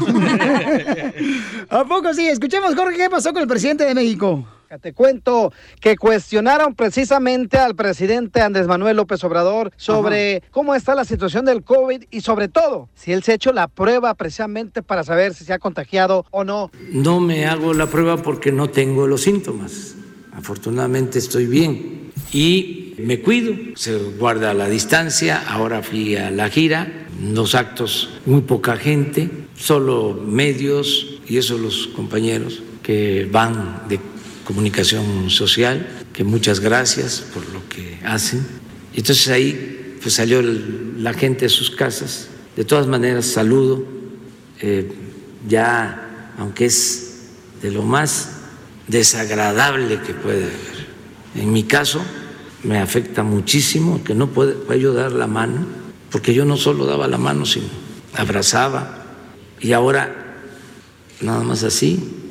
¿A poco sí? Escuchemos, Jorge, ¿qué pasó con el presidente de México? Te cuento que cuestionaron precisamente al presidente Andrés Manuel López Obrador sobre cómo está la situación del COVID y sobre todo si él se ha hecho la prueba precisamente para saber si se ha contagiado o no. No me hago la prueba porque no tengo los síntomas. Afortunadamente estoy bien y me cuido, se guarda la distancia. Ahora fui a la gira, dos actos, muy poca gente, solo medios y eso los compañeros que van de comunicación social, que muchas gracias por lo que hacen. Entonces ahí pues salió la gente de sus casas. De todas maneras, saludo. eh, ya, aunque es de lo más desagradable que puede haber. En mi caso, me afecta muchísimo que no pueda yo dar la mano, porque yo no solo daba la mano, sino abrazaba. Y ahora, nada más así,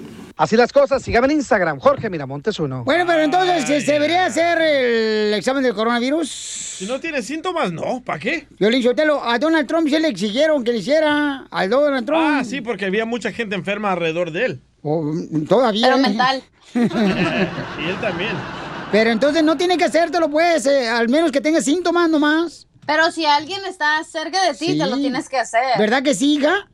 Así las cosas, sígame en Instagram, Jorge Miramontes uno. Bueno, pero entonces, ¿se se debería hacer el examen del coronavirus? Si no tiene síntomas, no. ¿Para qué? Yo le Sotelo, a Donald Trump se le exigieron que le hiciera al Donald Trump. Ah, sí, porque había mucha gente enferma alrededor de él. todavía. Pero mental. Y él también. Pero entonces no tiene que hacértelo, pues, eh, al menos que tenga síntomas nomás. Pero si alguien está cerca de ti, te lo tienes que hacer. ¿Verdad que sí, hija?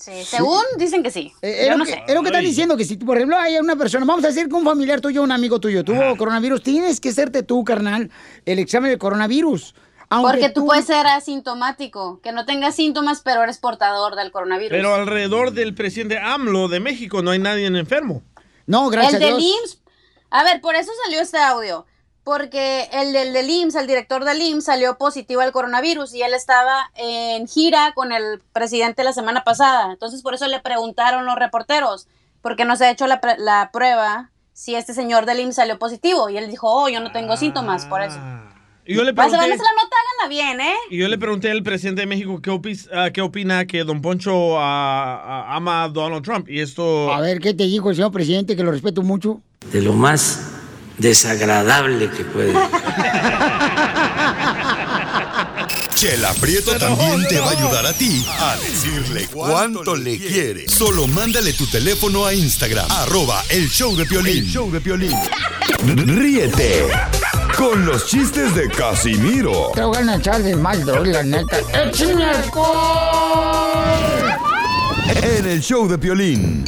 Sí, según dicen que sí. Eh, Es Yo lo no que, sé. es lo que están diciendo, que si, por ejemplo, hay una persona, vamos a decir que un familiar tuyo, un amigo tuyo, tuvo coronavirus, tienes que hacerte tú, carnal, el examen del coronavirus. Aunque Porque tú puedes ser asintomático, que no tengas síntomas, pero eres portador del coronavirus. Pero alrededor del presidente AMLO de México no hay nadie enfermo. No, el del IMSS. A ver, por eso salió este audio. Porque el del, del IMSS, el director del IMSS, salió positivo al coronavirus y él estaba en gira con el presidente la semana pasada. Entonces, por eso le preguntaron los reporteros, ¿por qué no se ha hecho la, pre- la prueba si este señor del IMSS salió positivo? Y él dijo, oh, yo no tengo síntomas, por eso. Y yo le pregunté, la nota, háganla bien, ¿eh? y yo le pregunté al presidente de México qué, opis- ah, qué opina que Don Poncho ah, ah, ama a Donald Trump. Y esto... A ver, ¿qué te dijo el señor presidente, que lo respeto mucho? de lo más desagradable que puede. Chela Prieto también te va a ayudar a ti a decirle cuánto le quiere. Solo mándale tu teléfono a Instagram, arroba el show de Piolín. El show de Piolín. Ríete con los chistes de Casimiro Te voy a echar de mal, la neta. ¡Échame En el show de Piolín.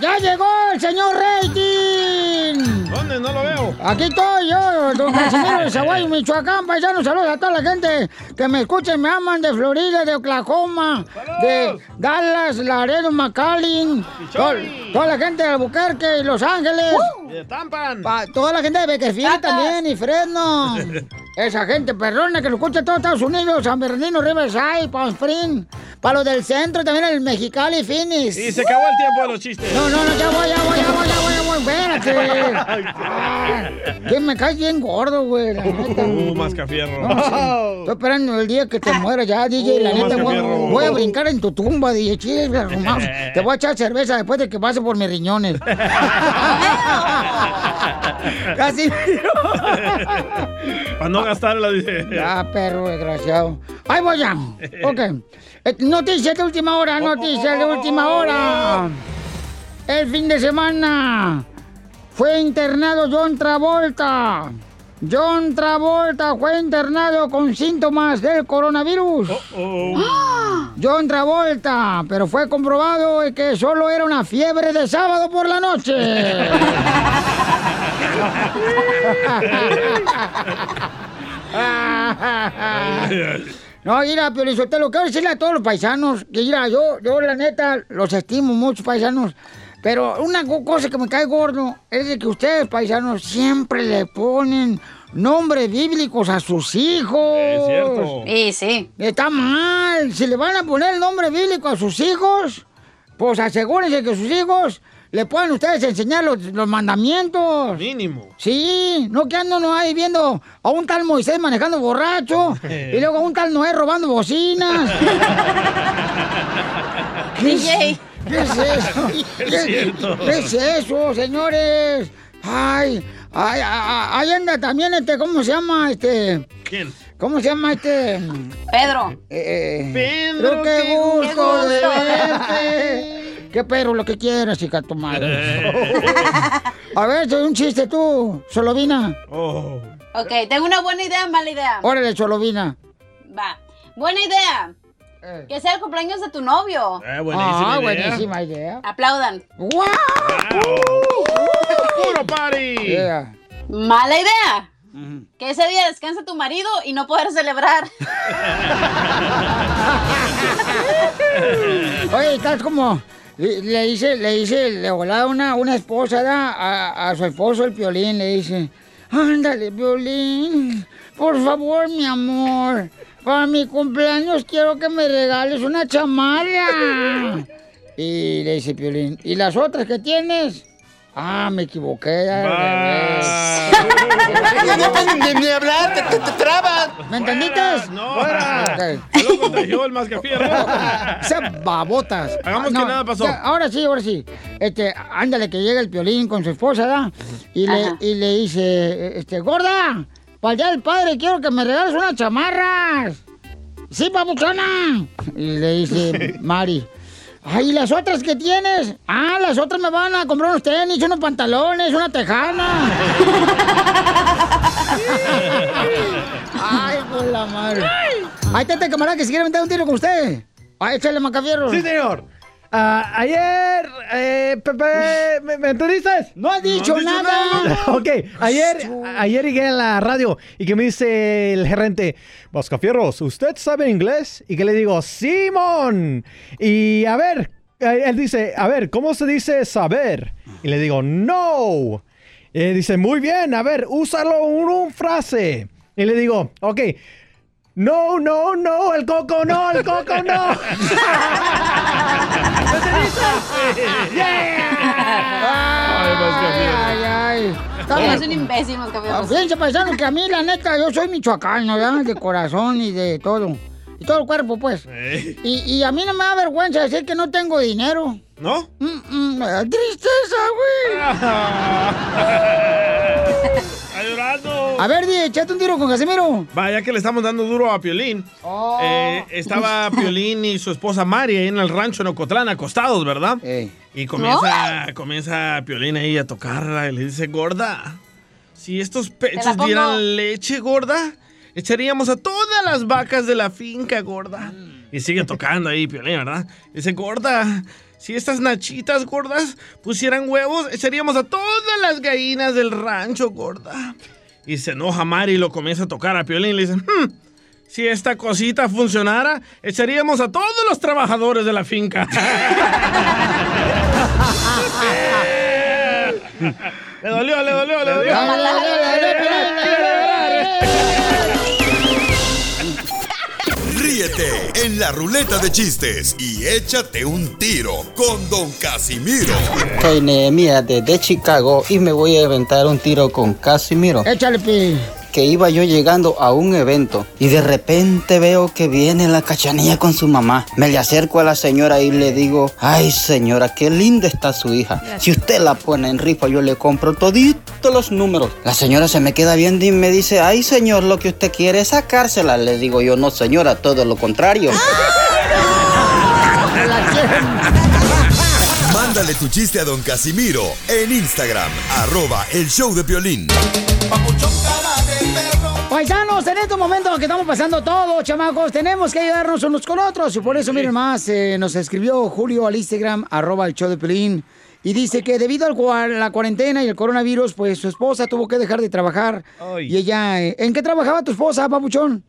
¡Ya llegó el señor Rating! ¿Dónde? No lo veo. Aquí estoy yo, don Casimiro de Zaguayo, Michoacán. Paisanos, saludos a toda la gente que me escucha y me aman de Florida, de Oklahoma, de Dallas, Laredo, McAllen, to- toda la gente de Albuquerque y Los Ángeles. De Tampan. Pa- toda la gente de Beckerfield también y Fresno. Esa gente perrona que nos escucha en todos Estados Unidos, San Bernardino, Riverside, Palm Spring. Para los del centro, también el Mexicali Finis. Y se acabó el tiempo de los chistes. No, no, no, ya voy, ya voy, ya voy, ya voy, ya voy, espérate. Ah, que me caes bien gordo, güey, la neta. Uh, mascafierro. No, sí. Estoy esperando el día que te mueras ya, DJ. La Uh, neta, voy, a brincar en tu tumba, DJ. Chile. Te voy a echar cerveza después de que pase por mis riñones. Casi. Para no gastarla, dice. Ya, perro desgraciado. Ahí voy ya. Ok. Eh, Noticias de última hora, noticias de última hora. El fin de semana fue internado John Travolta. John Travolta fue internado con síntomas del coronavirus. John Travolta, pero fue comprobado que solo era una fiebre de sábado por la noche. No, mira, pero te lo quiero decirle a todos los paisanos, que mira, yo, yo la neta los estimo mucho, paisanos, pero una co- cosa que me cae gordo es de que ustedes, paisanos, siempre le ponen nombres bíblicos a sus hijos. Es cierto. Sí, sí. Está mal. Si le van a poner el nombre bíblico a sus hijos, pues asegúrense que sus hijos le puedan ustedes enseñar los, los mandamientos. Mínimo. Sí, no que ando no ahí viendo a un tal Moisés manejando borracho y luego a un tal Noé robando bocinas. ¿Qué es, DJ. ¿Qué es eso? Es ¿Qué, qué es eso, señores? Ay, ay, ay, ahí anda también este, ¿cómo se llama este? ¿Quién? ¿Cómo se llama este? Pedro. Eh, Pedro, qué qué gusto gusto. de verte. Qué perro, lo que quieras, hija tu madre. A ver, soy un chiste tú, Solovina. Oh. Ok, tengo una buena idea, mala idea. Órale, Solovina. Va. Buena idea. Que sea el cumpleaños de tu novio. Eh, buenísima ah, idea. buenísima idea. Aplaudan. ¡Guau! ¡Puro party! Mala idea. Que ese día descansa tu marido y no poder celebrar. Oye, estás como. Le le dice, le dice, le volaba una, una esposa ¿da? A, a su esposo el piolín, le dice, ándale, piolín, por favor, mi amor, para mi cumpleaños quiero que me regales una chamarra. Y le dice piolín, ¿y las otras que tienes? Ah, me equivoqué. al revés. Ni hablar, te, te, te trabas. ¿Me entendiste? No. Ok. Se lo contagió el mascafierro. Sean babotas. Hagamos Ah, que nada pasó. ya, ahora sí, ahora sí. Este, ándale, que llega el piolín con su esposa, ¿da? Y le, Ajá. y le dice, este, gorda, para el día del padre quiero que me regales unas chamarras. Sí, papuchona. Y le dice Mari. Ay, ¿y las otras que tienes? Ah, las otras me van a comprar unos tenis, unos pantalones, una tejana. Ay, por la madre. Ahí está este camarada que se quiere meter un tiro con usted. Ay, échale macafierro. Sí, señor. Ah, ayer, eh, Pepe, ¿me, me entendiste? No has dicho nada. ok, ayer, ayer llegué a la radio y que me dice el gerente, Vascafierros, ¿usted sabe inglés? Y que le digo, Simón. Y a ver, eh, él dice, a ver, ¿cómo se dice saber? Y le digo, no. Y él dice, muy bien, a ver, úsalo en una frase. Y le digo, ok, no, no, no, el coco no, el coco no. Ay, ay, ay. Eres un imbécil, Mascafierros. Fíjense, paisanos, que a mí, la neta, yo soy michoacano, ¿verdad? De corazón y de todo. Y todo el cuerpo, pues. Y, y a mí no me da vergüenza decir que no tengo dinero. ¿No? Mm, mm, me da tristeza, güey. A ver, di, echate un tiro con Casimiro. Vaya que le estamos dando duro a Piolín. Oh. Eh, estaba Piolín y su esposa Mari ahí en el rancho en Ocotlán, acostados, ¿verdad? Y comienza, comienza Piolín ahí a tocarla y le dice, gorda, si estos pechos dieran leche, gorda, echaríamos a todas las vacas de la finca, gorda. Y sigue tocando ahí Piolín, ¿verdad? Dice, gorda, si estas nachitas gordas pusieran huevos, echaríamos a todas las gallinas del rancho, gorda. Y se enoja Mari y lo comienza a tocar a Piolín. Le dice, "Hmm, si esta cosita funcionara, echaríamos a todos los trabajadores de la finca. le dolió, le dolió, le dolió. Ríete Ríete en la ruleta de chistes y échate un tiro con Don Casimiro. Soy Nehemías desde Chicago y me voy a aventar un tiro con Casimiro. Échale, pi. Que iba yo llegando a un evento y de repente veo que viene la cachanilla con su mamá. Me le acerco a la señora y le digo, ay señora, qué linda está su hija. Si usted la pone en rifa, yo le compro toditos los números. La señora se me queda viendo y me dice, ay señor, lo que usted quiere es sacársela. Le digo yo, no señora, todo lo contrario. Mándale tu chiste a Don Casimiro en Instagram, arroba el show de violín. Paisanos, en estos momentos que estamos pasando todos, chamacos, tenemos que ayudarnos unos con otros. Y por eso, miren más, eh, nos escribió Julio al Instagram, arroba el show de Pelín. Y dice que debido a la cuarentena y el coronavirus, pues su esposa tuvo que dejar de trabajar. Y ella, eh, ¿en qué trabajaba tu esposa, papuchón?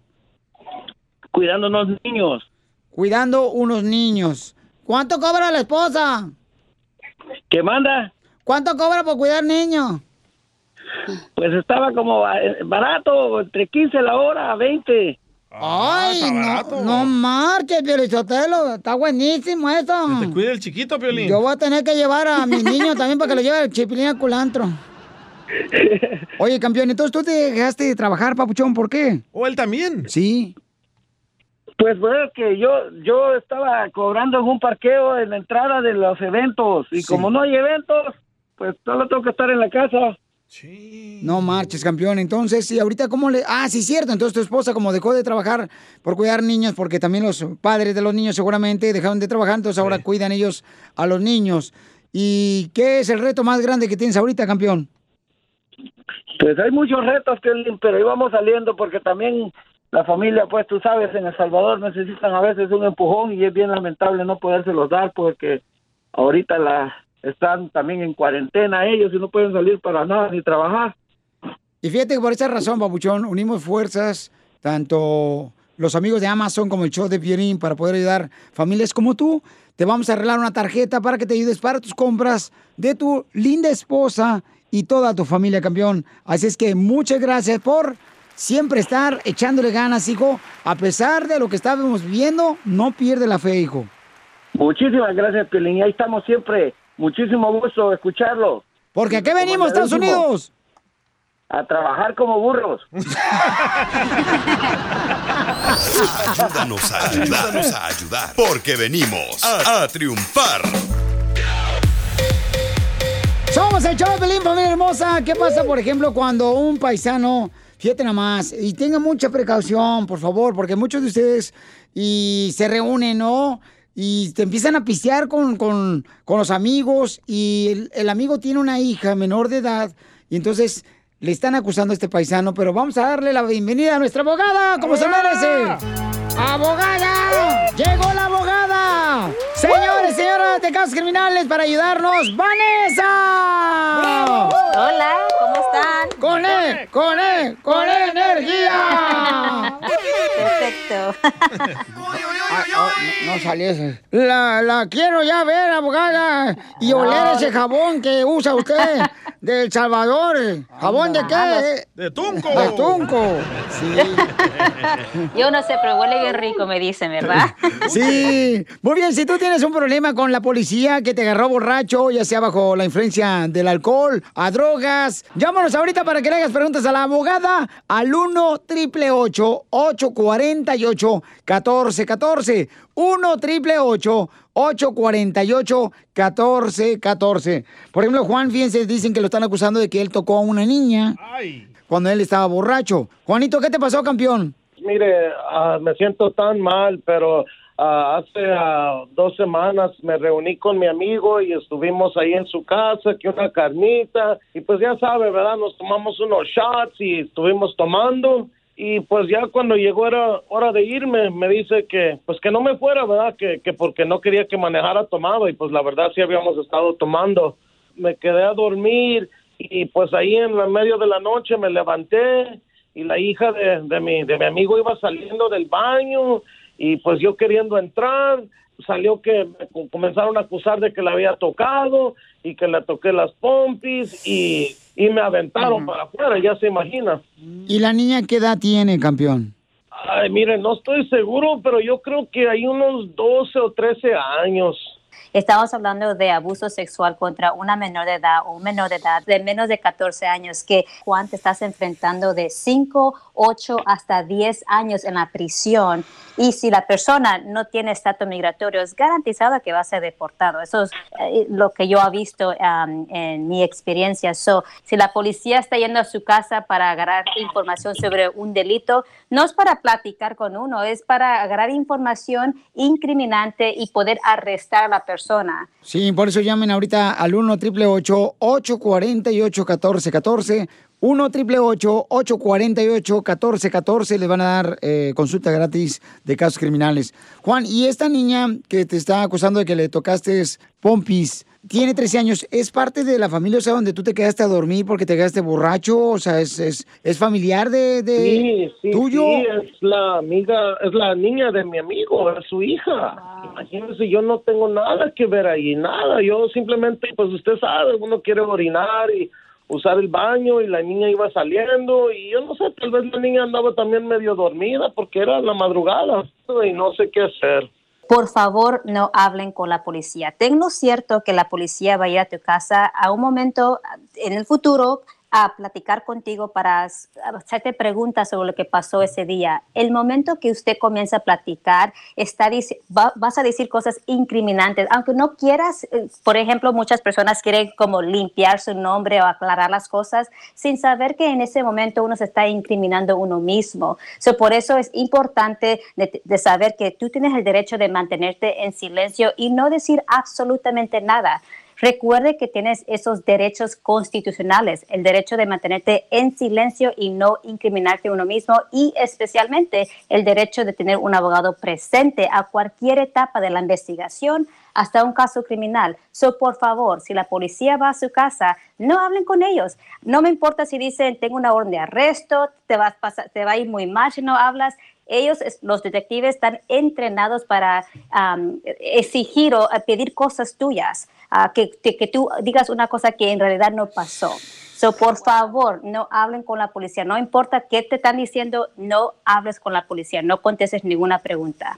Cuidando unos niños. Cuidando unos niños. ¿Cuánto cobra la esposa? ¿Qué manda? ¿Cuánto cobra por cuidar niños? Pues estaba como eh, barato, entre 15 la hora, 20. Ay, no, no marches, Piolichotelo. Está buenísimo eso. Que te cuide el chiquito, Piolín. Yo voy a tener que llevar a mis niños también para que lo lleve el chipilín al culantro. Oye, campeón, entonces tú te dejaste de trabajar, papuchón, ¿por qué? ¿O él también? Sí. Pues bueno, que yo yo estaba cobrando en un parqueo en la entrada de los eventos y como no hay eventos, pues solo tengo que estar en la casa. No marches, campeón. Entonces, sí, ahorita cómo le... Ah, sí, cierto. Entonces tu esposa como dejó de trabajar por cuidar niños, porque también los padres de los niños seguramente dejaron de trabajar, entonces ahora cuidan ellos a los niños. ¿Y qué es el reto más grande que tienes ahorita, campeón? Pues hay muchos retos, pero ahí vamos saliendo porque también la familia, pues tú sabes, en El Salvador necesitan a veces un empujón y es bien lamentable no podérselos dar porque ahorita la están también en cuarentena ellos y no pueden salir para nada ni trabajar. Y fíjate que por esa razón, Babuchón, unimos fuerzas, tanto los amigos de Amazon como el show de Pierín, para poder ayudar familias como tú. Te vamos a arreglar una tarjeta para que te ayudes para tus compras de tu linda esposa y toda tu familia, campeón. Así es que muchas gracias por siempre estar echándole ganas, hijo. A pesar de lo que estábamos viendo, no pierde la fe, hijo. Muchísimas gracias, Piolín. Y ahí estamos siempre. Muchísimo gusto escucharlo. Porque aquí venimos, Estados Unidos. A trabajar como burros. Ayúdanos a ayudar, ayúdanos a ayudar, porque venimos a, a triunfar. Somos el show de Pelín, familia hermosa. ¿Qué pasa, por ejemplo, cuando un paisano, fíjate nada más, y tenga mucha precaución, por favor, porque muchos de ustedes y se reúnen, ¿no? Y te empiezan a pistear con, con, con los amigos y el, el amigo tiene una hija menor de edad y entonces le están acusando a este paisano, pero vamos a darle la bienvenida a nuestra abogada, como se merece. ¡Abogada! ¡Llegó la abogada! Señores, señoras de casos criminales, para ayudarnos, ¡Vanessa! Hola, ¿cómo están? ¡Con E! ¡Con E! ¡Con energía! Perfecto. Ah, oh, no, no ese. La, la quiero ya ver, abogada, y oler ese jabón que usa usted de El Salvador. ¿Jabón de qué? De Tunco. De Tunco. Sí. Yo no sé, pero huele bien rico, me dicen, ¿verdad? Sí. Muy bien, si tú tienes un problema con la policía que te agarró borracho, ya sea bajo la influencia del alcohol, a drogas, llámanos ahorita para que le hagas preguntas a la abogada al 1 triple 848 1414 1 triple 848 1414 Por ejemplo, Juan, fíjense, dicen que lo están acusando de que él tocó a una niña cuando él estaba borracho. Juanito, ¿qué te pasó, campeón? Mire, ah, me siento tan mal, pero ah, hace ah, dos semanas me reuní con mi amigo y estuvimos ahí en su casa, que una carnita, y pues ya sabe, ¿verdad? Nos tomamos unos shots y estuvimos tomando. Y pues ya cuando llegó era hora de irme, me dice que pues que no me fuera, ¿verdad? Que, que porque no quería que manejara tomado y pues la verdad sí habíamos estado tomando. Me quedé a dormir y pues ahí en el medio de la noche me levanté y la hija de, de, mi, de mi amigo iba saliendo del baño y pues yo queriendo entrar, salió que me co- comenzaron a acusar de que la había tocado y que le toqué las pompis y, y me aventaron para afuera, ya se imagina. ¿Y la niña qué edad tiene, campeón? Ay, mire, no estoy seguro, pero yo creo que hay unos 12 o 13 años. Estamos hablando de abuso sexual contra una menor de edad o un menor de edad de menos de 14 años que Juan te estás enfrentando de 5, 8 hasta 10 años en la prisión y si la persona no tiene estatus migratorio es garantizado que va a ser deportado. Eso es eh, lo que yo he visto um, en mi experiencia. So, si la policía está yendo a su casa para agarrar información sobre un delito, no es para platicar con uno, es para agarrar información incriminante y poder arrestar a la persona. Sí, por eso llamen ahorita al 1 888 848 1414 1 888 848 1414 les van a dar eh, consulta gratis de casos criminales. Juan, y esta niña que te está acusando de que le tocaste pompis, tiene 13 años, ¿es parte de la familia, o sea, donde tú te quedaste a dormir porque te quedaste borracho? O sea, ¿es, es, es familiar de, de Sí, sí, tuyo? sí, es la amiga, es la niña de mi amigo, es su hija. Imagínese, yo no tengo nada que ver ahí, nada. Yo simplemente, pues usted sabe, uno quiere orinar y usar el baño y la niña iba saliendo y yo no sé, tal vez la niña andaba también medio dormida porque era la madrugada y no sé qué hacer. Por favor, no hablen con la policía. Tengo cierto que la policía va a ir a tu casa a un momento en el futuro a platicar contigo para hacerte preguntas sobre lo que pasó ese día. El momento que usted comienza a platicar, está, va, vas a decir cosas incriminantes, aunque no quieras, eh, por ejemplo, muchas personas quieren como limpiar su nombre o aclarar las cosas sin saber que en ese momento uno se está incriminando uno mismo. So, por eso es importante de, de saber que tú tienes el derecho de mantenerte en silencio y no decir absolutamente nada. Recuerde que tienes esos derechos constitucionales, el derecho de mantenerte en silencio y no incriminarte uno mismo y especialmente el derecho de tener un abogado presente a cualquier etapa de la investigación hasta un caso criminal. So, por favor, si la policía va a su casa, no hablen con ellos. No me importa si dicen, tengo una orden de arresto, te, vas te va a ir muy mal si no hablas ellos, los detectives, están entrenados para um, exigir o pedir cosas tuyas, uh, que, que, que, tú digas una cosa que en realidad no pasó. So, por favor, no hablen con la policía. No importa qué te están diciendo, no hables con la policía, no contestes ninguna pregunta.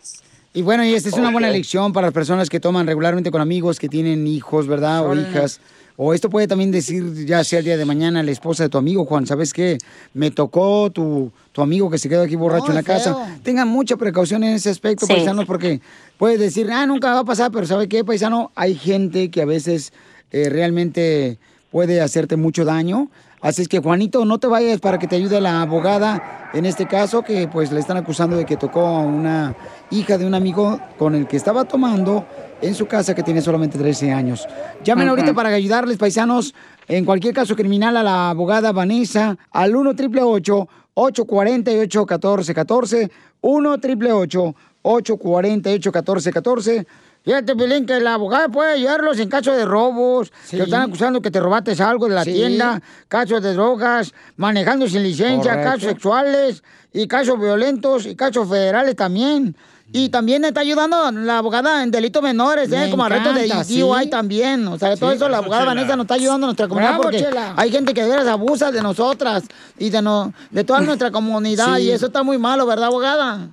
Y bueno, y esta es una buena lección para las personas que toman regularmente con amigos que tienen hijos, ¿verdad? O hijas. O esto puede también decir, ya sea el día de mañana, la esposa de tu amigo, Juan, ¿sabes qué? Me tocó tu, tu amigo que se quedó aquí borracho en la casa. Tengan mucha precaución en ese aspecto, Sí. paisanos, porque puedes decir, ah, nunca va a pasar, pero ¿sabe qué, paisano? Hay gente que a veces eh, realmente puede hacerte mucho daño. Así es que, Juanito, no te vayas para que te ayude la abogada en este caso, que pues le están acusando de que tocó a una hija de un amigo con el que estaba tomando en su casa que tiene solamente 13 años. Llamen ahorita para ayudarles, paisanos, en cualquier caso criminal a la abogada Vanessa al 1 888 848 1414 1 888 848 1414 Fíjate, Pelín, que la abogada puede ayudarlos en caso de robos, que están acusando que te robaste algo de la Sí. tienda, casos de drogas, manejando sin licencia, Correcto. casos sexuales y casos violentos y casos federales también. Y también está ayudando la abogada en delitos menores, ¿eh? Me como arrestos de encanta, DUI sí. también. O sea, todo Sí, eso la abogada Chela. Vanessa nos está ayudando a nuestra comunidad Bravo, porque Chela. hay gente que de veras abusa de nosotras y de, no, de toda nuestra comunidad Sí. y eso está muy malo, ¿verdad, abogada?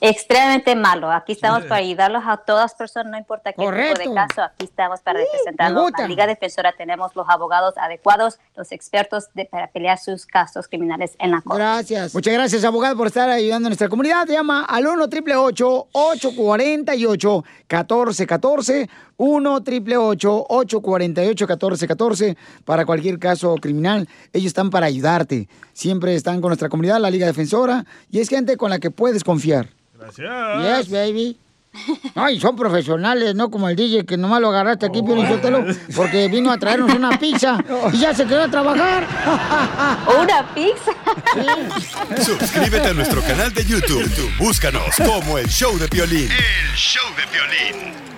Extremadamente malo. Aquí estamos para ayudarlos a todas personas, no importa qué Correcto. tipo de caso. Aquí estamos para representarlos. gusta. En la Liga Defensora tenemos los abogados adecuados, los expertos de- para pelear sus casos criminales en la corte. Gracias. Muchas gracias, abogado, por estar ayudando a nuestra comunidad. Llama al 1 888 848 1414 1 888 848 1414 para cualquier caso criminal. Ellos están para ayudarte. Siempre están con nuestra comunidad, la Liga Defensora, y es gente con la que puedes confiar. Gracias. Yes, baby. Ay, son profesionales, no como el DJ que nomás lo agarraste aquí, Piolín Sotelo, porque vino a traernos una pizza y ya se quedó a trabajar. ¿Una pizza? Suscríbete a nuestro canal de YouTube. YouTube, Búscanos como el show de Piolín. El show de violín.